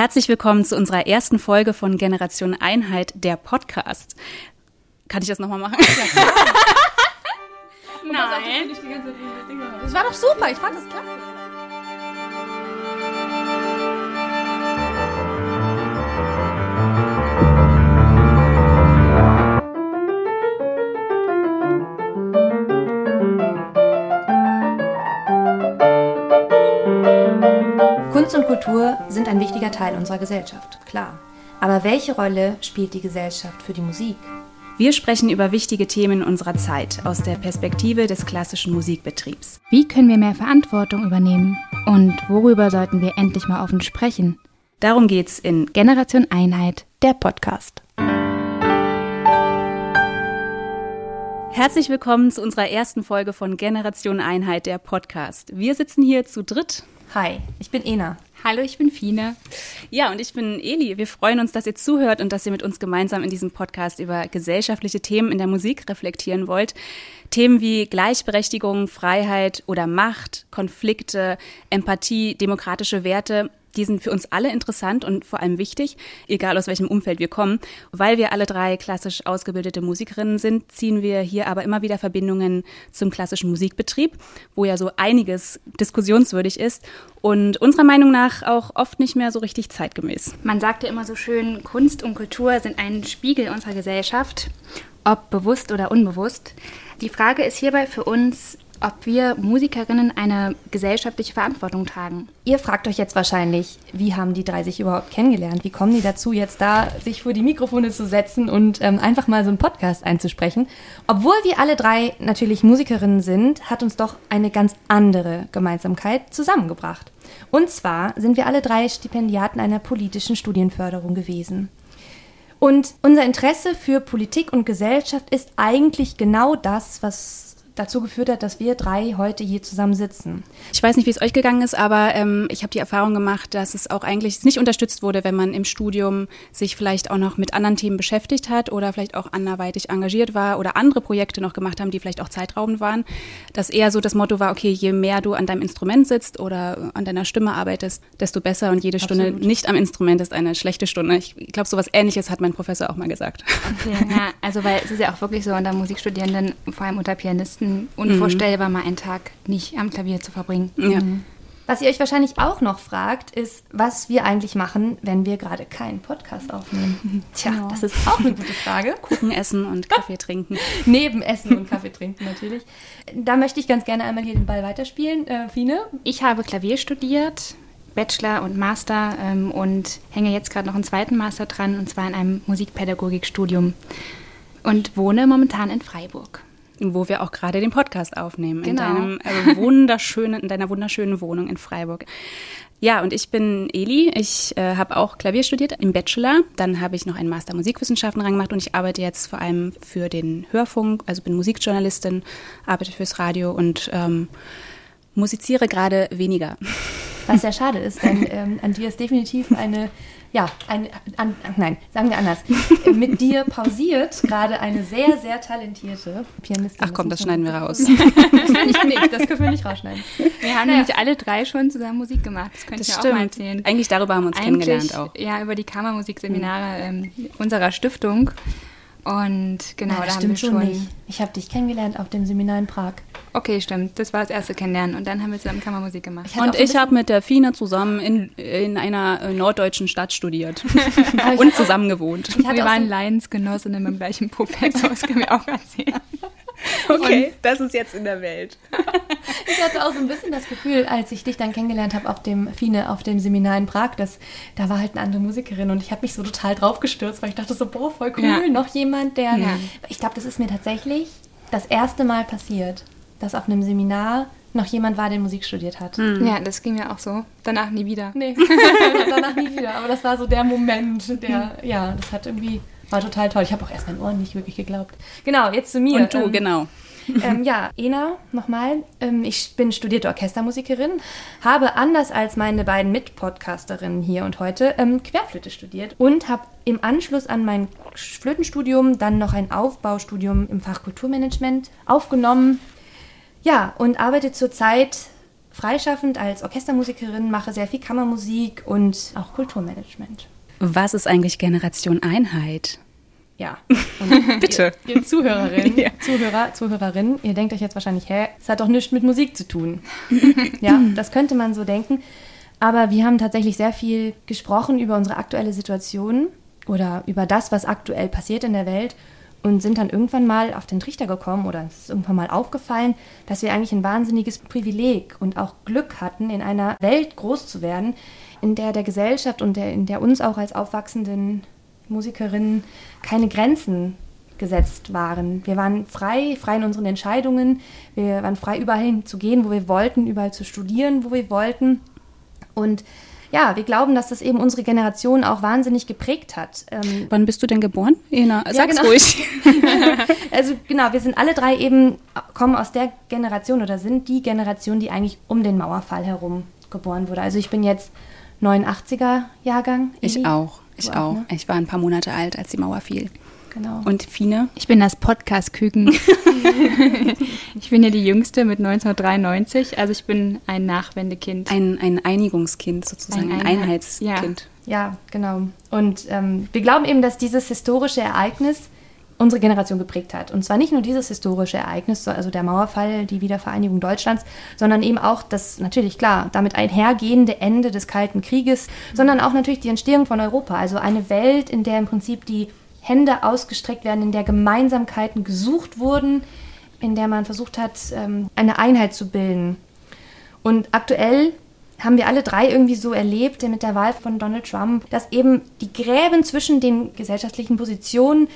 Herzlich willkommen zu unserer ersten Folge von Generation Einheit, der Podcast. Kann ich das nochmal machen? Nein. Das war doch super, ich fand das klasse. Kunst und Kultur sind ein wichtiger Teil unserer Gesellschaft, klar. Aber welche Rolle spielt die Gesellschaft für die Musik? Wir sprechen über wichtige Themen unserer Zeit aus der Perspektive des klassischen Musikbetriebs. Wie können wir mehr Verantwortung übernehmen? Und worüber sollten wir endlich mal offen sprechen? Darum geht's in Generation Einheit, der Podcast. Herzlich willkommen zu unserer ersten Folge von Generation Einheit, der Podcast. Wir sitzen hier zu dritt. Hi, ich bin Ena. Hallo, ich bin Fine. Ja, und ich bin Eli. Wir freuen uns, dass ihr zuhört und dass ihr mit uns gemeinsam in diesem Podcast über gesellschaftliche Themen in der Musik reflektieren wollt. Themen wie Gleichberechtigung, Freiheit oder Macht, Konflikte, Empathie, demokratische Werte die sind für uns alle interessant und vor allem wichtig, egal aus welchem Umfeld wir kommen. Weil wir alle drei klassisch ausgebildete Musikerinnen sind, ziehen wir hier aber immer wieder Verbindungen zum klassischen Musikbetrieb, wo ja so einiges diskussionswürdig ist und unserer Meinung nach auch oft nicht mehr so richtig zeitgemäß. Man sagt ja immer so schön, Kunst und Kultur sind ein Spiegel unserer Gesellschaft, ob bewusst oder unbewusst. Die Frage ist hierbei für uns, ob wir Musikerinnen eine gesellschaftliche Verantwortung tragen. Ihr fragt euch jetzt wahrscheinlich, wie haben die drei sich überhaupt kennengelernt? Wie kommen die dazu, jetzt da sich vor die Mikrofone zu setzen und ähm, einfach mal so einen Podcast einzusprechen? Obwohl wir alle drei natürlich Musikerinnen sind, hat uns doch eine ganz andere Gemeinsamkeit zusammengebracht. Und zwar sind wir alle drei Stipendiaten einer politischen Studienförderung gewesen. Und unser Interesse für Politik und Gesellschaft ist eigentlich genau das, was dazu geführt hat, dass wir drei heute hier zusammen sitzen. Ich weiß nicht, wie es euch gegangen ist, aber ähm, ich habe die Erfahrung gemacht, dass es auch eigentlich nicht unterstützt wurde, wenn man im Studium sich vielleicht auch noch mit anderen Themen beschäftigt hat oder vielleicht auch anderweitig engagiert war oder andere Projekte noch gemacht haben, die vielleicht auch zeitraubend waren. Dass eher so das Motto war, okay, je mehr du an deinem Instrument sitzt oder an deiner Stimme arbeitest, desto besser und jede Absolut. Stunde nicht am Instrument ist eine schlechte Stunde. Ich glaube, so was Ähnliches hat mein Professor auch mal gesagt. Okay, ja, also weil es ist ja auch wirklich so unter Musikstudierenden, vor allem unter Pianisten, unvorstellbar, mhm. mal einen Tag nicht am Klavier zu verbringen. Ja. Mhm. Was ihr euch wahrscheinlich auch noch fragt, ist, was wir eigentlich machen, wenn wir gerade keinen Podcast aufnehmen. Tja, genau. das ist auch eine gute Frage. Kuchen essen und Kaffee trinken. Neben Essen und Kaffee trinken natürlich. Da möchte ich ganz gerne einmal hier den Ball weiterspielen. Äh, Fine? Ich habe Klavier studiert, Bachelor und Master ähm, und hänge jetzt gerade noch einen zweiten Master dran, und zwar in einem Musikpädagogikstudium und wohne momentan in Freiburg wo wir auch gerade den Podcast aufnehmen, genau. in deinem äh, wunderschönen, in deiner wunderschönen Wohnung in Freiburg. Ja, und ich bin Eli. Ich äh, habe auch Klavier studiert im Bachelor. Dann habe ich noch einen Master Musikwissenschaften reingemacht und ich arbeite jetzt vor allem für den Hörfunk, also bin Musikjournalistin, arbeite fürs Radio und ähm, musiziere gerade weniger. Was sehr schade ist, denn ähm, an dir ist definitiv eine ja, ein, an, nein, sagen wir anders. Mit dir pausiert gerade eine sehr, sehr talentierte Pianistin. Ach komm, das schneiden wir raus. das ich nicht, das können wir nicht rausschneiden. Wir haben nämlich alle drei schon zusammen Musik gemacht. Das könnte ich auch mal erzählen. Eigentlich darüber haben wir uns Eigentlich, kennengelernt auch. Ja, über die Kammermusikseminare ähm, unserer Stiftung. Und genau, Nein, da haben wir schon. Nicht. Ich habe dich kennengelernt auf dem Seminar in Prag. Okay, stimmt. Das war das erste Kennenlernen. Und dann haben wir zusammen Kammermusik gemacht. Ich und ich habe mit der Fine zusammen in, in einer äh, norddeutschen Stadt studiert. und zusammen gewohnt. Wir waren Lionsgenossinnen im gleichen Professor, das können wir auch erzählen. Okay, und das ist jetzt in der Welt. ich hatte auch so ein bisschen das Gefühl, als ich dich dann kennengelernt habe auf dem Fine, auf dem Seminar in Prag, dass da war halt eine andere Musikerin und ich habe mich so total drauf gestürzt, weil ich dachte so, boah, voll cool, ja. noch jemand, der. Ja. Ich glaube, das ist mir tatsächlich das erste Mal passiert, dass auf einem Seminar noch jemand war, der Musik studiert hat. Mhm. Ja, das ging mir auch so. Danach nie wieder. Nee, danach nie wieder. Aber das war so der Moment, der, ja, das hat irgendwie war total toll. Ich habe auch erst meinen Ohren nicht wirklich geglaubt. Genau, jetzt zu mir. Und du, ähm, genau. Ähm, ja, Ena, nochmal. Ähm, ich bin studierte Orchestermusikerin, habe anders als meine beiden Mitpodcasterinnen hier und heute ähm, Querflöte studiert und habe im Anschluss an mein Flötenstudium dann noch ein Aufbaustudium im Fach Kulturmanagement aufgenommen. Ja, und arbeite zurzeit freischaffend als Orchestermusikerin, mache sehr viel Kammermusik und auch Kulturmanagement. Was ist eigentlich Generation Einheit? Ja. Bitte. Ihr, ihr Zuhörerinnen, ja. Zuhörer, Zuhörerinnen, ihr denkt euch jetzt wahrscheinlich, hä, es hat doch nichts mit Musik zu tun. ja, das könnte man so denken. Aber wir haben tatsächlich sehr viel gesprochen über unsere aktuelle Situation oder über das, was aktuell passiert in der Welt und sind dann irgendwann mal auf den Trichter gekommen oder uns ist irgendwann mal aufgefallen, dass wir eigentlich ein wahnsinniges Privileg und auch Glück hatten, in einer Welt groß zu werden, in der der Gesellschaft und der, in der uns auch als aufwachsenden Musikerinnen keine Grenzen gesetzt waren. Wir waren frei, frei in unseren Entscheidungen. Wir waren frei, überall hin zu gehen, wo wir wollten, überall zu studieren, wo wir wollten. Und ja, wir glauben, dass das eben unsere Generation auch wahnsinnig geprägt hat. Ähm Wann bist du denn geboren? Ena, ja, sag's genau. ruhig. also genau, wir sind alle drei eben, kommen aus der Generation oder sind die Generation, die eigentlich um den Mauerfall herum geboren wurde. Also ich bin jetzt 89er Jahrgang. Ich Eli. auch. Ich Du auch. ne? Ich war ein paar Monate alt, als die Mauer fiel. Genau. Und Fine? Ich bin das Podcast-Küken. ich bin ja die Jüngste mit 1993, also ich bin ein Nachwendekind. Ein, ein Einigungskind sozusagen, ein, Ein Einheit- Einheitskind. Ja, genau. Und ähm, wir glauben eben, dass dieses historische Ereignis unsere Generation geprägt hat. Und zwar nicht nur dieses historische Ereignis, so- also der Mauerfall, die Wiedervereinigung Deutschlands, sondern eben auch das, natürlich klar, damit einhergehende Ende des Kalten Krieges, sondern auch natürlich die Entstehung von Europa. Also eine Welt, in der im Prinzip die Hände ausgestreckt werden, in der Gemeinsamkeiten gesucht wurden, in der man versucht hat, ähm, eine Einheit zu bilden. Und aktuell haben wir alle drei irgendwie so erlebt mit der Wahl von Donald Trump, dass eben die Gräben zwischen den gesellschaftlichen Positionen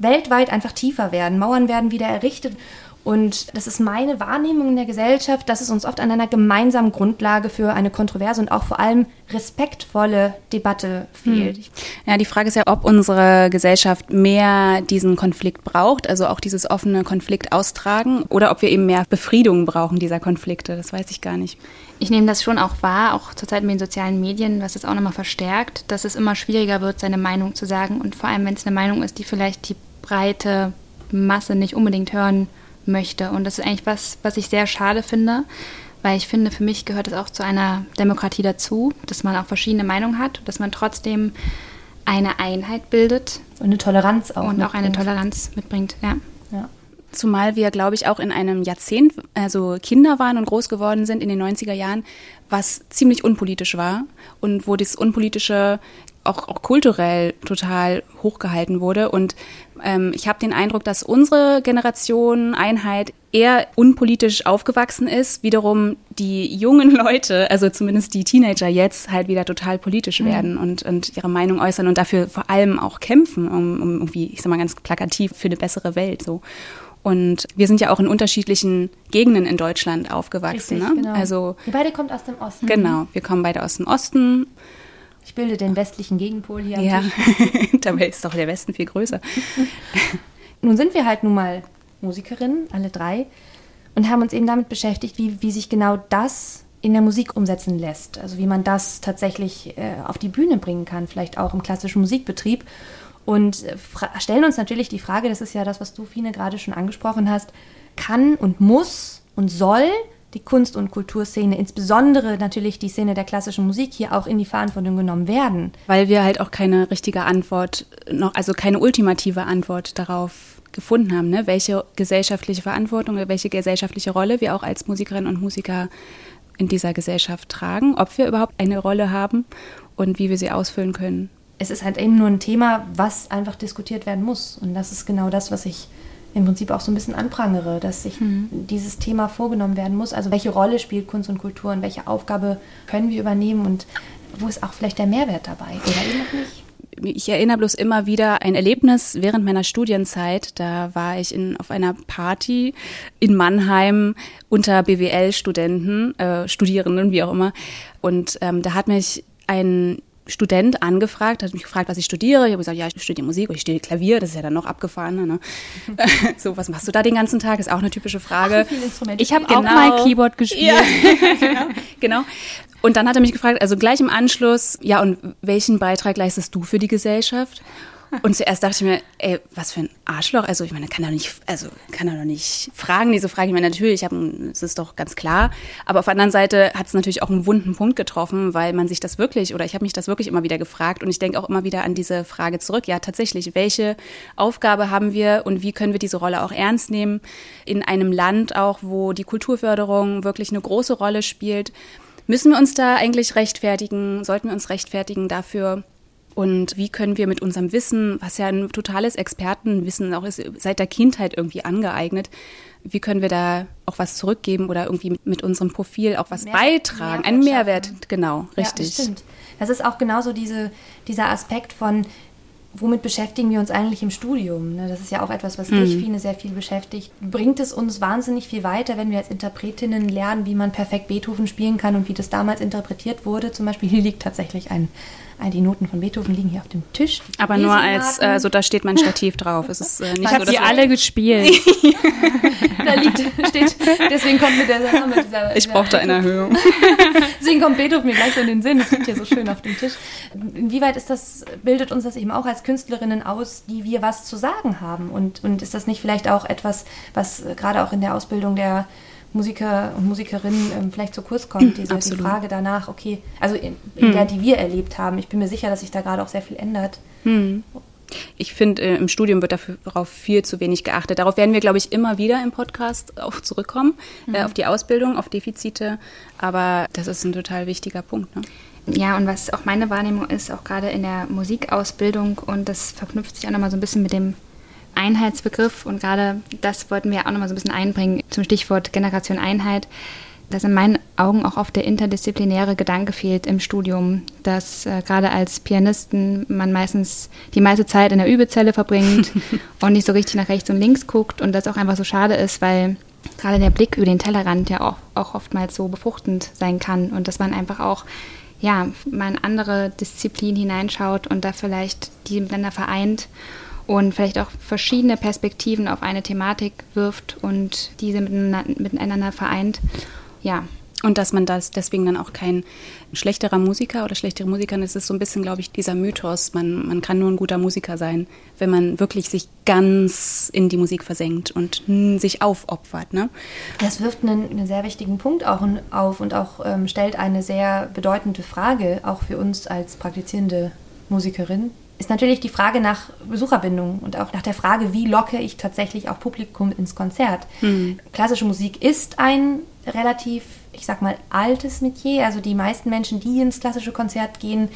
weltweit einfach tiefer werden. Mauern werden wieder errichtet. Und das ist meine Wahrnehmung in der Gesellschaft, dass es uns oft an einer gemeinsamen Grundlage für eine kontroverse und auch vor allem respektvolle Debatte fehlt. Ich Ja, die Frage ist ja, ob unsere Gesellschaft mehr diesen Konflikt braucht, also auch dieses offene Konflikt austragen, oder ob wir eben mehr Befriedung brauchen dieser Konflikte. Das weiß ich gar nicht. Ich nehme das schon auch wahr, auch zurzeit mit den sozialen Medien, was es auch nochmal verstärkt, dass es immer schwieriger wird, seine Meinung zu sagen. Und vor allem, wenn es eine Meinung ist, die vielleicht die breite Masse nicht unbedingt hören möchte. Und das ist eigentlich was, was ich sehr schade finde, weil ich finde, für mich gehört es auch zu einer Demokratie dazu, dass man auch verschiedene Meinungen hat, dass man trotzdem eine Einheit bildet und eine Toleranz auch. und auch eine mitbringt. Toleranz mitbringt. Ja. Ja. Zumal wir, glaube ich, auch in einem Jahrzehnt, also Kinder waren und groß geworden sind in den 90er Jahren, was ziemlich unpolitisch war und wo das Unpolitische auch, auch kulturell total hochgehalten wurde. Und ähm, ich habe den Eindruck, dass unsere Generation Einheit eher unpolitisch aufgewachsen ist, wiederum die jungen Leute, also zumindest die Teenager jetzt, halt wieder total politisch werden und, und ihre Meinung äußern und dafür vor allem auch kämpfen, um, um irgendwie, ich sag mal ganz plakativ, für eine bessere Welt so. Und wir sind ja auch in unterschiedlichen Gegenden in Deutschland aufgewachsen. Richtig, ne? genau. Also Ihr beide kommt aus dem Osten. genau, wir kommen beide aus dem Osten. Ich bilde den westlichen Gegenpol hier Ja, dabei ist doch der Westen viel größer. Nun sind wir halt nun mal Musikerinnen, alle drei, und haben uns eben damit beschäftigt, wie, wie sich genau das in der Musik umsetzen lässt. Also wie man das tatsächlich äh, auf die Bühne bringen kann, vielleicht auch im klassischen Musikbetrieb. Und äh, stellen uns natürlich die Frage, das ist ja das, was du, Fine, gerade schon angesprochen hast, kann und muss und soll die Kunst- und Kulturszene, insbesondere natürlich die Szene der klassischen Musik, hier auch in die Verantwortung genommen werden? Weil wir halt auch keine richtige Antwort noch, also keine ultimative Antwort darauf gefunden haben, ne? welche gesellschaftliche Verantwortung, oder welche gesellschaftliche Rolle wir auch als Musikerinnen und Musiker in dieser Gesellschaft tragen, ob wir überhaupt eine Rolle haben und wie wir sie ausfüllen können. es ist halt eben nur ein Thema, was einfach diskutiert werden muss. Und das ist genau das, was ich im Prinzip auch so ein bisschen anprangere, dass sich dieses Thema vorgenommen werden muss. Also welche Rolle spielt Kunst und Kultur und welche Aufgabe können wir übernehmen und wo ist auch vielleicht der Mehrwert dabei oder eben noch nicht. ich erinnere bloß immer wieder ein Erlebnis während meiner Studienzeit. Da war ich in, auf einer Party in Mannheim unter BWL-Studenten, äh, Studierenden, wie auch immer. Und ähm, da hat mich ein Student angefragt, hat mich gefragt, was ich studiere. Ich habe gesagt, ja, ich studiere Musik oder ich studiere Klavier. Das ist ja dann noch abgefahrener. Ne? so, was machst du da den ganzen Tag? Ist auch eine typische Frage. Instrumente Ich habe Genau. auch mal Keyboard gespielt. Ja, genau, genau. Und dann hat er mich gefragt, also gleich im Anschluss, ja, und welchen Beitrag leistest du für die Gesellschaft? Und zuerst dachte ich mir, ey, was für ein Arschloch. Also ich meine, kann er nicht, also kann er doch nicht fragen, diese Frage. Ich meine, natürlich, es ist doch ganz klar. Aber auf der anderen Seite hat es natürlich auch einen wunden Punkt getroffen, weil man sich das wirklich, oder ich habe mich das wirklich immer wieder gefragt und ich denke auch immer wieder an diese Frage zurück. Ja, tatsächlich, welche Aufgabe haben wir und wie können wir diese Rolle auch ernst nehmen in einem Land auch, wo die Kulturförderung wirklich eine große Rolle spielt? Müssen wir uns da eigentlich rechtfertigen? Sollten wir uns rechtfertigen dafür? Und wie können wir mit unserem Wissen, was ja ein totales Expertenwissen auch ist, seit der Kindheit irgendwie angeeignet, wie können wir da auch was zurückgeben oder irgendwie mit unserem Profil auch was Mehrwert, beitragen? Einen Mehrwert, schaffen. genau, richtig. Ja, das stimmt. Das ist auch genauso diese, dieser Aspekt von, womit beschäftigen wir uns eigentlich im Studium? Ne? Das ist ja auch etwas, was mhm. dich, Fine, sehr viel beschäftigt. Bringt es uns wahnsinnig viel weiter, wenn wir als Interpretinnen lernen, wie man perfekt Beethoven spielen kann und wie das damals interpretiert wurde? Zum Beispiel, hier liegt tatsächlich ein die Noten von Beethoven liegen hier auf dem Tisch. Aber nur als, äh, also da steht mein Stativ drauf. Es ist äh, nicht ich habe so, die alle gespielt. da liegt, steht, deswegen kommt mir der Name dieser, Ich brauchte eine Erhöhung. deswegen kommt Beethoven mir gleich so in den Sinn. Das liegt hier so schön auf dem Tisch. Inwieweit ist das, bildet uns das eben auch als Künstlerinnen aus, die wir was zu sagen haben? Und, und ist das nicht vielleicht auch etwas, was gerade auch in der Ausbildung der Musiker und Musikerinnen ähm, vielleicht zu kurz kommt, diese die Frage danach, okay, also in, in hm. der, die wir erlebt haben. Ich bin mir sicher, dass sich da gerade auch sehr viel ändert. Hm. Ich finde, äh, im Studium wird darauf viel zu wenig geachtet. Darauf werden wir, glaube ich, immer wieder im Podcast auch zurückkommen, mhm. äh, auf die Ausbildung, auf Defizite. Aber das ist ein total wichtiger Punkt. Ne? Ja, und was auch meine Wahrnehmung ist, auch gerade in der Musikausbildung, und das verknüpft sich auch nochmal so ein bisschen mit dem Einheitsbegriff und gerade das wollten wir auch nochmal so ein bisschen einbringen zum Stichwort Generation Einheit, dass in meinen Augen auch oft der interdisziplinäre Gedanke fehlt im Studium, dass äh, gerade als Pianisten man meistens die meiste Zeit in der Übezelle verbringt und nicht so richtig nach rechts und links guckt und das auch einfach so schade ist, weil gerade der Blick über den Tellerrand ja auch, auch oftmals so befruchtend sein kann und dass man einfach auch ja, mal in andere Disziplinen hineinschaut und da vielleicht die miteinander vereint und vielleicht auch verschiedene Perspektiven auf eine Thematik wirft und diese miteinander, vereint. Ja. Und dass man das deswegen dann auch kein schlechterer Musiker oder schlechtere Musikerin ist, ist so ein bisschen, glaube ich, dieser Mythos. Man, man kann nur ein guter Musiker sein, wenn man wirklich sich ganz in die Musik versenkt und sich aufopfert. Ne? Das wirft einen, einen sehr wichtigen Punkt auch auf und auch ähm, stellt eine sehr bedeutende Frage, auch für uns als praktizierende Musikerin ist natürlich die Frage nach Besucherbindung und auch nach der Frage, wie locke ich tatsächlich auch Publikum ins Konzert. Mhm. Klassische Musik ist ein relativ, ich sag mal, altes Metier. Also die meisten Menschen, die ins klassische Konzert gehen,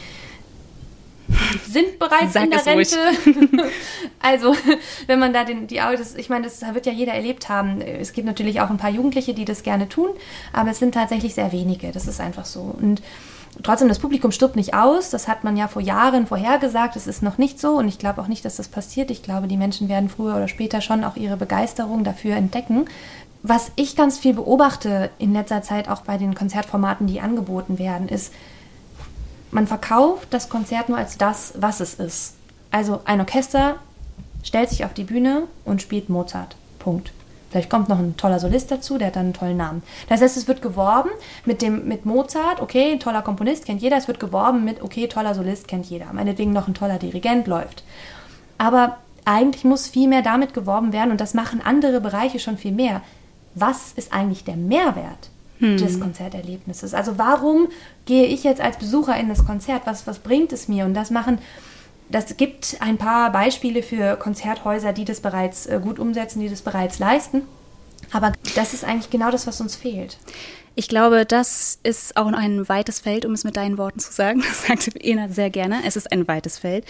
sind bereits Sag in der Rente. also, wenn man da den, die Autos, ich meine, das wird ja jeder erlebt haben. Es gibt natürlich auch ein paar Jugendliche, die das gerne tun, aber es sind tatsächlich sehr wenige. Das ist einfach so. Und Trotzdem, das Publikum stirbt nicht aus. Das hat man ja vor Jahren vorhergesagt. Es ist noch nicht so und ich glaube auch nicht, dass das passiert. Ich glaube, die Menschen werden früher oder später schon auch ihre Begeisterung dafür entdecken. Was ich ganz viel beobachte in letzter Zeit auch bei den Konzertformaten, die angeboten werden, ist, man verkauft das Konzert nur als das, was es ist. Also ein Orchester stellt sich auf die Bühne und spielt Mozart. Punkt. Vielleicht kommt noch ein toller Solist dazu, der hat dann einen tollen Namen. Das heißt, es wird geworben mit, dem, mit Mozart, okay, toller Komponist, kennt jeder. Es wird geworben mit, okay, toller Solist, kennt jeder. Meinetwegen noch ein toller Dirigent läuft. Aber eigentlich muss viel mehr damit geworben werden und das machen andere Bereiche schon viel mehr. Was ist eigentlich der Mehrwert hm. des Konzerterlebnisses? Also warum gehe ich jetzt als Besucher in das Konzert? Was, was bringt es mir? Und das machen das gibt ein paar Beispiele für Konzerthäuser, die das bereits äh, gut umsetzen, die das bereits leisten. Aber das ist eigentlich genau das, was uns fehlt. Ich glaube, das ist auch ein weites Feld, um es mit deinen Worten zu sagen. Das sagt Ena sehr gerne. Es ist ein weites Feld.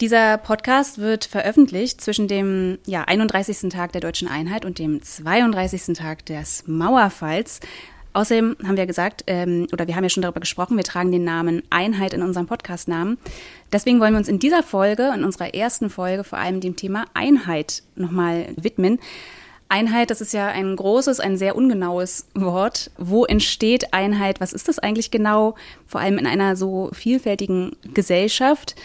Dieser Podcast wird veröffentlicht zwischen dem ja, 31. Tag der deutschen Einheit und dem 32. Tag des Mauerfalls. Außerdem haben wir gesagt, ähm, oder wir haben ja schon darüber gesprochen, wir tragen den Namen Einheit in unserem Podcastnamen. Deswegen wollen wir uns in dieser Folge, in unserer ersten Folge, vor allem dem Thema Einheit nochmal widmen. Einheit, das ist ja ein großes, ein sehr ungenaues Wort. Wo entsteht Einheit? Was ist das eigentlich genau? Vor allem in einer so vielfältigen Gesellschaft.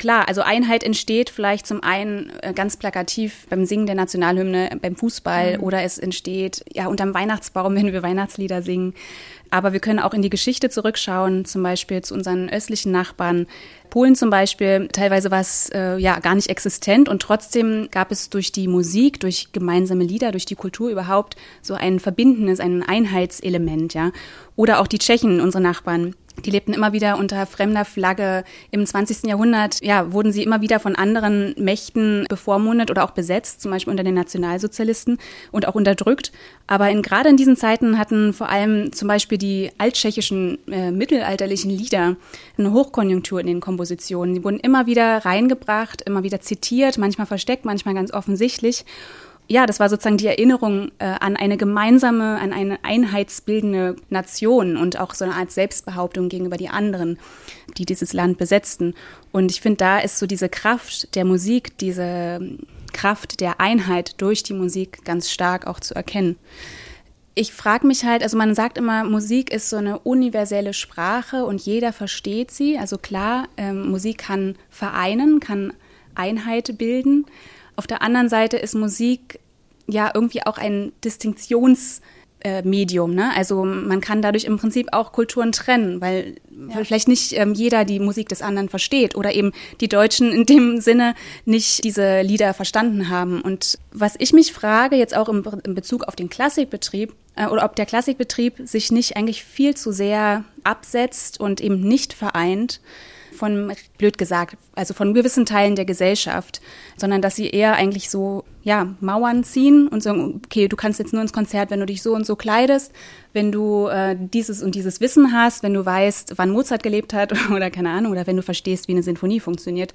Klar, also Einheit entsteht vielleicht zum einen äh, ganz plakativ beim Singen der Nationalhymne, beim Fußball mhm. oder es entsteht ja unterm Weihnachtsbaum, wenn wir Weihnachtslieder singen. Aber wir können auch in die Geschichte zurückschauen, zum Beispiel zu unseren östlichen Nachbarn. Polen zum Beispiel, teilweise war es äh, ja gar nicht existent und trotzdem gab es durch die Musik, durch gemeinsame Lieder, durch die Kultur überhaupt so ein verbindendes, ein Einheitselement, ja. Oder auch die Tschechen, unsere Nachbarn, die lebten immer wieder unter fremder Flagge. Im 20. Jahrhundert ja, wurden sie immer wieder von anderen Mächten bevormundet oder auch besetzt, zum Beispiel unter den Nationalsozialisten und auch unterdrückt. Aber in, gerade in diesen Zeiten hatten vor allem zum Beispiel die alttschechischen äh, mittelalterlichen Lieder eine Hochkonjunktur in den Kompositionen. Sie wurden immer wieder reingebracht, immer wieder zitiert, manchmal versteckt, manchmal ganz offensichtlich ja, das war sozusagen die Erinnerung äh, an eine gemeinsame, an eine einheitsbildende Nation und auch so eine Art Selbstbehauptung gegenüber die anderen, die dieses Land besetzten. Und ich finde, da ist so diese Kraft der Musik, diese Kraft der Einheit durch die Musik ganz stark auch zu erkennen. Ich frage mich halt, also man sagt immer, Musik ist so eine universelle Sprache und jeder versteht sie. Also klar, ähm, Musik kann vereinen, kann Einheit bilden. Auf der anderen Seite ist Musik ja irgendwie auch ein Distinktionsmedium. Ne? Also man kann dadurch im Prinzip auch Kulturen trennen, weil, ja. vielleicht nicht ähm, jeder die Musik des anderen versteht oder eben die Deutschen in dem Sinne nicht diese Lieder verstanden haben. Und was ich mich frage, jetzt auch im, in Bezug auf den Klassikbetrieb, äh, oder ob der Klassikbetrieb sich nicht eigentlich viel zu sehr absetzt und eben nicht vereint, von, blöd gesagt, also von gewissen Teilen der Gesellschaft, sondern dass sie eher eigentlich so, ja, Mauern ziehen und sagen, okay, du kannst jetzt nur ins Konzert, wenn du dich so und so kleidest, wenn du äh, dieses und dieses Wissen hast, wenn du weißt, wann Mozart gelebt hat oder keine Ahnung, oder wenn du verstehst, wie eine Sinfonie funktioniert.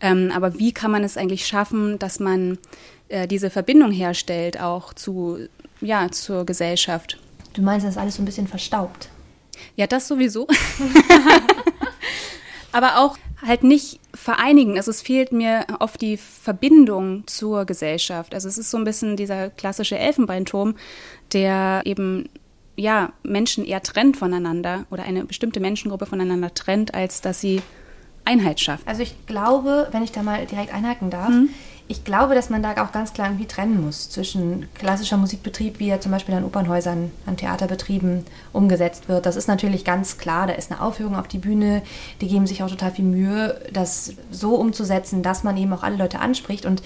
Ähm, aber wie kann man es eigentlich schaffen, dass man äh, diese Verbindung herstellt, auch zu, ja, zur Gesellschaft? Du meinst, das ist alles so ein bisschen verstaubt? Ja, das sowieso. aber auch halt nicht vereinigen. Also es fehlt mir oft die Verbindung zur Gesellschaft. Also es ist so ein bisschen dieser klassische Elfenbeinturm, der eben ja Menschen eher trennt voneinander oder eine bestimmte Menschengruppe voneinander trennt, als dass sie Einheit schafft. Also ich glaube, wenn ich da mal direkt einhaken darf, mhm ich glaube, dass man da auch ganz klar irgendwie trennen muss zwischen klassischer Musikbetrieb, wie er zum Beispiel an Opernhäusern, an Theaterbetrieben umgesetzt wird. Das ist natürlich ganz klar, da ist eine Aufführung auf die Bühne, die geben sich auch total viel Mühe, das so umzusetzen, dass man eben auch alle Leute anspricht. Und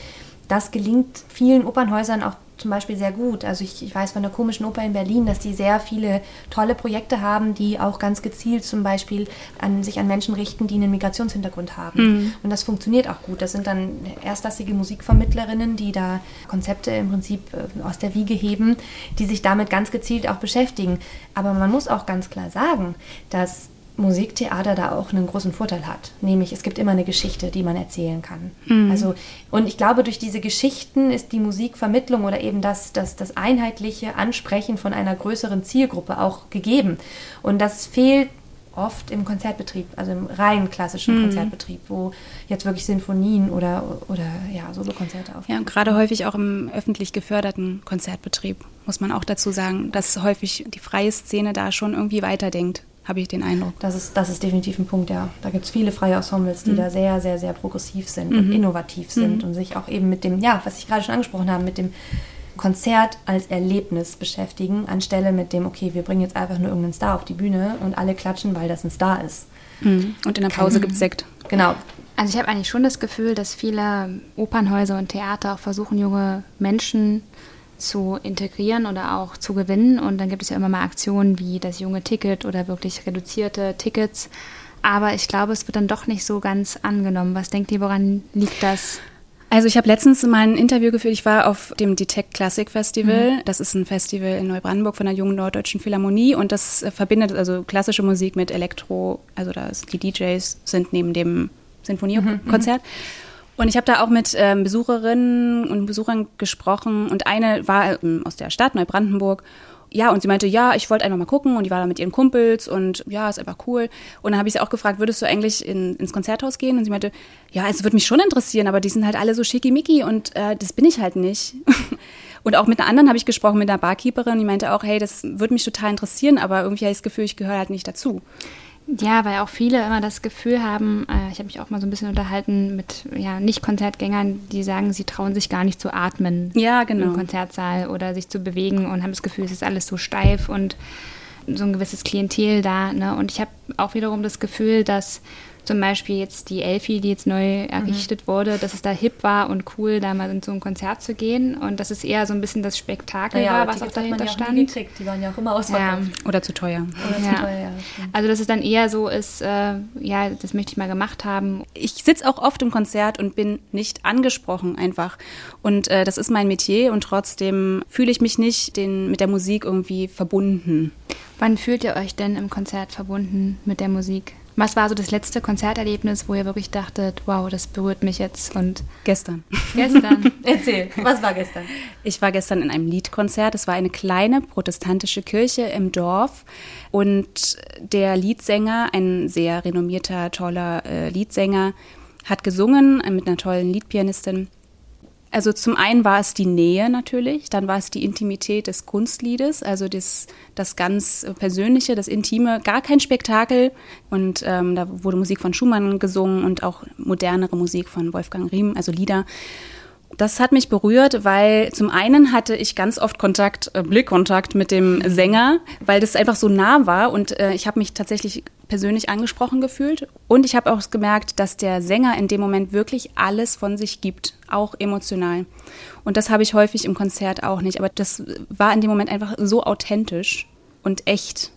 das gelingt vielen Opernhäusern auch zum Beispiel sehr gut. Also ich, ich, weiß von der komischen Oper in Berlin, dass die sehr viele tolle Projekte haben, die auch ganz gezielt zum Beispiel an, sich an Menschen richten, die einen Migrationshintergrund haben. Mhm. Und das funktioniert auch gut. Das sind dann erstklassige Musikvermittlerinnen, die da Konzepte im Prinzip äh, aus der Wiege heben, die sich damit ganz gezielt auch beschäftigen. Aber man muss auch ganz klar sagen, dass Musiktheater da auch einen großen Vorteil hat. Nämlich, es gibt immer eine Geschichte, die man erzählen kann. Mhm. Also, und ich glaube, durch diese Geschichten ist die Musikvermittlung oder eben das, das, das einheitliche Ansprechen von einer größeren Zielgruppe auch gegeben. Und das fehlt oft im Konzertbetrieb, also im rein klassischen mhm. Konzertbetrieb, wo jetzt wirklich Sinfonien oder, oder ja, Solokonzerte auftreten. Ja, und gerade häufig auch im öffentlich geförderten Konzertbetrieb, muss man auch dazu sagen, dass häufig die freie Szene da schon irgendwie weiterdenkt habe ich den Eindruck. Das ist, das ist definitiv ein Punkt, ja. Da gibt es viele freie Ensembles, die mhm. da sehr, sehr, sehr progressiv sind mhm. und innovativ sind mhm. und sich auch eben mit dem, ja, was ich gerade schon angesprochen habe, mit dem Konzert als Erlebnis beschäftigen, anstelle mit dem, okay, wir bringen jetzt einfach nur irgendeinen Star auf die Bühne und alle klatschen, weil das ein Star ist. Mhm. Und in der Pause gibt es Sekt. Genau. Also ich habe eigentlich schon das Gefühl, dass viele Opernhäuser und Theater auch versuchen, junge Menschen zu integrieren oder auch zu gewinnen. Und dann gibt es ja immer mal Aktionen wie das junge Ticket oder wirklich reduzierte Tickets. Aber ich glaube, es wird dann doch nicht so ganz angenommen. Was denkt ihr, woran liegt das? Also ich habe letztens mal ein Interview geführt. Ich war auf dem Detect Classic Festival. Mhm. Das ist ein Festival in Neubrandenburg von der Jungen Norddeutschen Philharmonie und das äh, verbindet also klassische Musik mit Elektro. Also da die DJs sind neben dem Sinfoniekonzert. Mhm. Und ich habe da auch mit ähm, Besucherinnen und Besuchern gesprochen und eine war ähm, aus der Stadt Neubrandenburg. Ja, und sie meinte, ja, ich wollte einfach mal gucken und die war da mit ihren Kumpels und ja, ist einfach cool. Und dann habe ich sie auch gefragt, würdest du eigentlich in, ins Konzerthaus gehen? Und sie meinte, ja, es würde mich schon interessieren, aber die sind halt alle so schickimicki und äh, das bin ich halt nicht. und auch mit einer anderen habe ich gesprochen, mit einer Barkeeperin, die meinte auch, hey, das würde mich total interessieren, aber irgendwie habe ich das Gefühl, ich gehöre halt nicht dazu. Ja, weil auch viele immer das Gefühl haben, äh, ich habe mich auch mal so ein bisschen unterhalten mit ja, Nicht-Konzertgängern, die sagen, sie trauen sich gar nicht zu atmen ja, genau. im Konzertsaal oder sich zu bewegen und haben das Gefühl, es ist alles so steif und so ein gewisses Klientel da. Ne? Und ich habe auch wiederum das Gefühl, dass zum Beispiel jetzt die Elfi, die jetzt neu errichtet mhm. wurde, dass es da hip war und cool, da mal in so ein Konzert zu gehen und dass es eher so ein bisschen das Spektakel ja, war, was auch dahinter ja auch stand. Die waren ja auch immer ausverkauft. Ja. Oder zu teuer. Oder ja. zu teuer, ja. Also dass es dann eher so ist, äh, ja, das möchte ich mal gemacht haben. Ich sitze auch oft im Konzert und bin nicht angesprochen einfach. Und äh, das ist mein Metier und trotzdem fühle ich mich nicht den, mit der Musik irgendwie verbunden. Wann fühlt ihr euch denn im Konzert verbunden mit der Musik? Was war so das letzte Konzerterlebnis, wo ihr wirklich dachtet, wow, das berührt mich jetzt und gestern. Gestern. Erzähl, was war gestern? Ich war gestern in einem Liedkonzert. Es war eine kleine protestantische Kirche im Dorf und der Liedsänger, ein sehr renommierter, toller äh, Liedsänger, hat gesungen mit einer tollen Liedpianistin also zum einen war es die Nähe natürlich, dann war es die Intimität des Kunstliedes, also das, das ganz Persönliche, das Intime, gar kein Spektakel. Und ähm, da wurde Musik von Schumann gesungen und auch modernere Musik von Wolfgang Riem, also Lieder. Das hat mich berührt, weil zum einen hatte ich ganz oft Kontakt, äh, Blickkontakt mit dem Sänger, weil das einfach so nah war und äh, ich habe mich tatsächlich persönlich angesprochen gefühlt. Und ich habe auch gemerkt, dass der Sänger in dem Moment wirklich alles von sich gibt, auch emotional. Und das habe ich häufig im Konzert auch nicht. Aber das war in dem Moment einfach so authentisch und echt.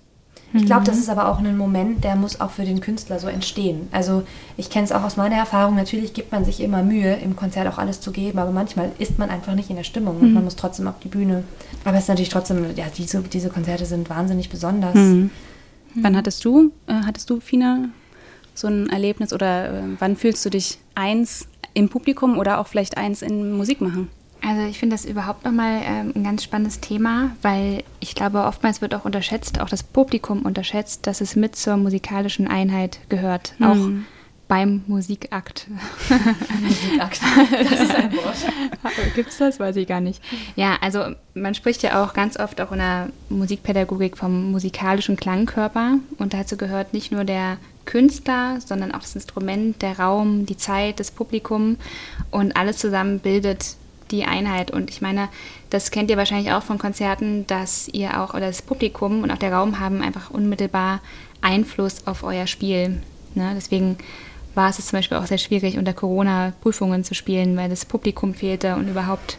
Ich glaube, das ist aber auch ein Moment, der muss auch für den Künstler so entstehen. Also ich kenne es auch aus meiner Erfahrung, natürlich gibt man sich immer Mühe, im Konzert auch alles zu geben, aber manchmal ist man einfach nicht in der Stimmung mhm. und man muss trotzdem auf die Bühne. Aber es ist natürlich trotzdem, ja, diese, diese Konzerte sind wahnsinnig besonders. Mhm. Mhm. Wann hattest du, äh, hattest du, Fina, so ein Erlebnis oder äh, wann fühlst du dich eins im Publikum oder auch vielleicht eins in Musik machen? Also ich finde das überhaupt nochmal ähm, ein ganz spannendes Thema, weil ich glaube, oftmals wird auch unterschätzt, auch das Publikum unterschätzt, dass es mit zur musikalischen Einheit gehört. Mhm. Auch beim Musikakt. Musikakt, das ist ein Wort. Gibt es das? Weiß ich gar nicht. Ja, also man spricht ja auch ganz oft auch in der Musikpädagogik vom musikalischen Klangkörper und dazu gehört nicht nur der Künstler, sondern auch das Instrument, der Raum, die Zeit, das Publikum und alles zusammen bildet die Einheit. Und ich meine, das kennt ihr wahrscheinlich auch von Konzerten, dass ihr auch, oder das Publikum und auch der Raum haben einfach unmittelbar Einfluss auf euer Spiel. Ne? Deswegen war es zum Beispiel auch sehr schwierig, unter Corona Prüfungen zu spielen, weil das Publikum fehlte und überhaupt,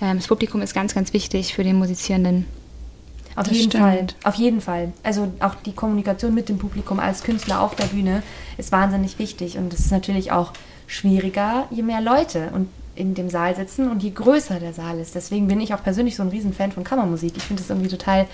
ähm, das Publikum ist ganz, ganz wichtig für den Musizierenden. Auf das jeden stimmt. Fall. Auf jeden Fall. Also auch die Kommunikation mit dem Publikum als Künstler auf der Bühne ist wahnsinnig wichtig. Und es ist natürlich auch schwieriger, je mehr Leute und in dem Saal sitzen und je größer der Saal ist. Deswegen bin ich auch persönlich so ein Riesenfan von Kammermusik. Ich finde es irgendwie total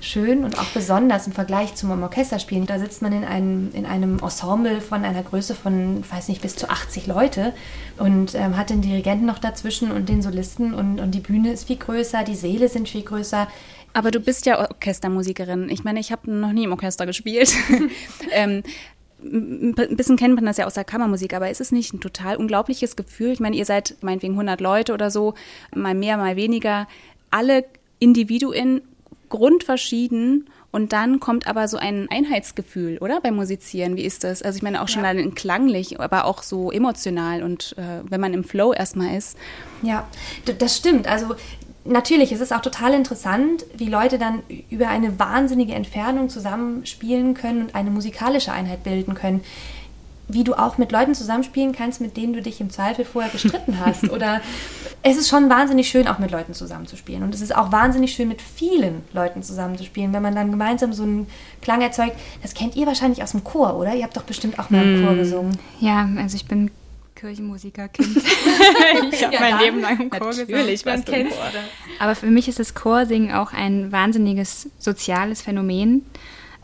schön und auch besonders im Vergleich zum Orchesterspielen. Da sitzt man in einem, in einem Ensemble von einer Größe von, weiß nicht, bis zu 80 Leute und ähm, hat den Dirigenten noch dazwischen und den Solisten und, und die Bühne ist viel größer, die Säle sind viel größer. Aber du bist ja Orchestermusikerin. Ich meine, ich habe noch nie im Orchester gespielt. ähm, ein bisschen kennt man das ja aus der Kammermusik, aber ist es nicht ein total unglaubliches Gefühl? Ich meine, ihr seid meinetwegen 100 Leute oder so, mal mehr, mal weniger, alle Individuen grundverschieden und dann kommt aber so ein Einheitsgefühl, oder? Beim Musizieren, wie ist das? Also ich meine auch schon ja. allein klanglich, aber auch so emotional und äh, wenn man im Flow erstmal ist. Ja, das stimmt. Also natürlich, es ist auch total interessant, wie Leute dann über eine wahnsinnige Entfernung zusammenspielen können und eine musikalische Einheit bilden können wie du auch mit Leuten zusammenspielen kannst, mit denen du dich im Zweifel vorher gestritten hast. Oder es ist schon wahnsinnig schön, auch mit Leuten zusammenzuspielen. Und es ist auch wahnsinnig schön, mit vielen Leuten zusammenzuspielen, wenn man dann gemeinsam so einen Klang erzeugt. Das kennt ihr wahrscheinlich aus dem Chor, oder? Ihr habt doch bestimmt auch mal im Chor hm. gesungen. Ja, also ich bin Kirchenmusikerkind. ich habe ja, mein Leben lang im Chor gesungen. Natürlich, was kennst das. Aber für mich ist das Chorsingen auch ein wahnsinniges soziales Phänomen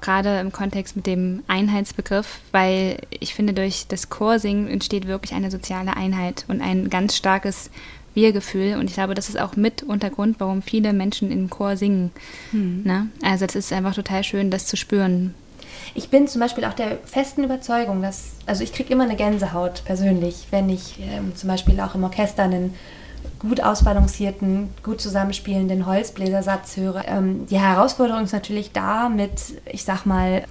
gerade im Kontext mit dem Einheitsbegriff, weil ich finde, durch das Chorsingen entsteht wirklich eine soziale Einheit und ein ganz starkes Wir-Gefühl. Und ich glaube, das ist auch mit Untergrund, warum viele Menschen im Chor singen. Hm. Ne? Also das ist einfach total schön, das zu spüren. Ich bin zum Beispiel auch der festen Überzeugung, dass, also ich kriege immer eine Gänsehaut persönlich, wenn ich ähm, zum Beispiel auch im Orchester einen gut ausbalancierten, gut zusammenspielenden Holzbläsersatz höre. Ähm, die Herausforderung ist natürlich da mit, ich sag mal,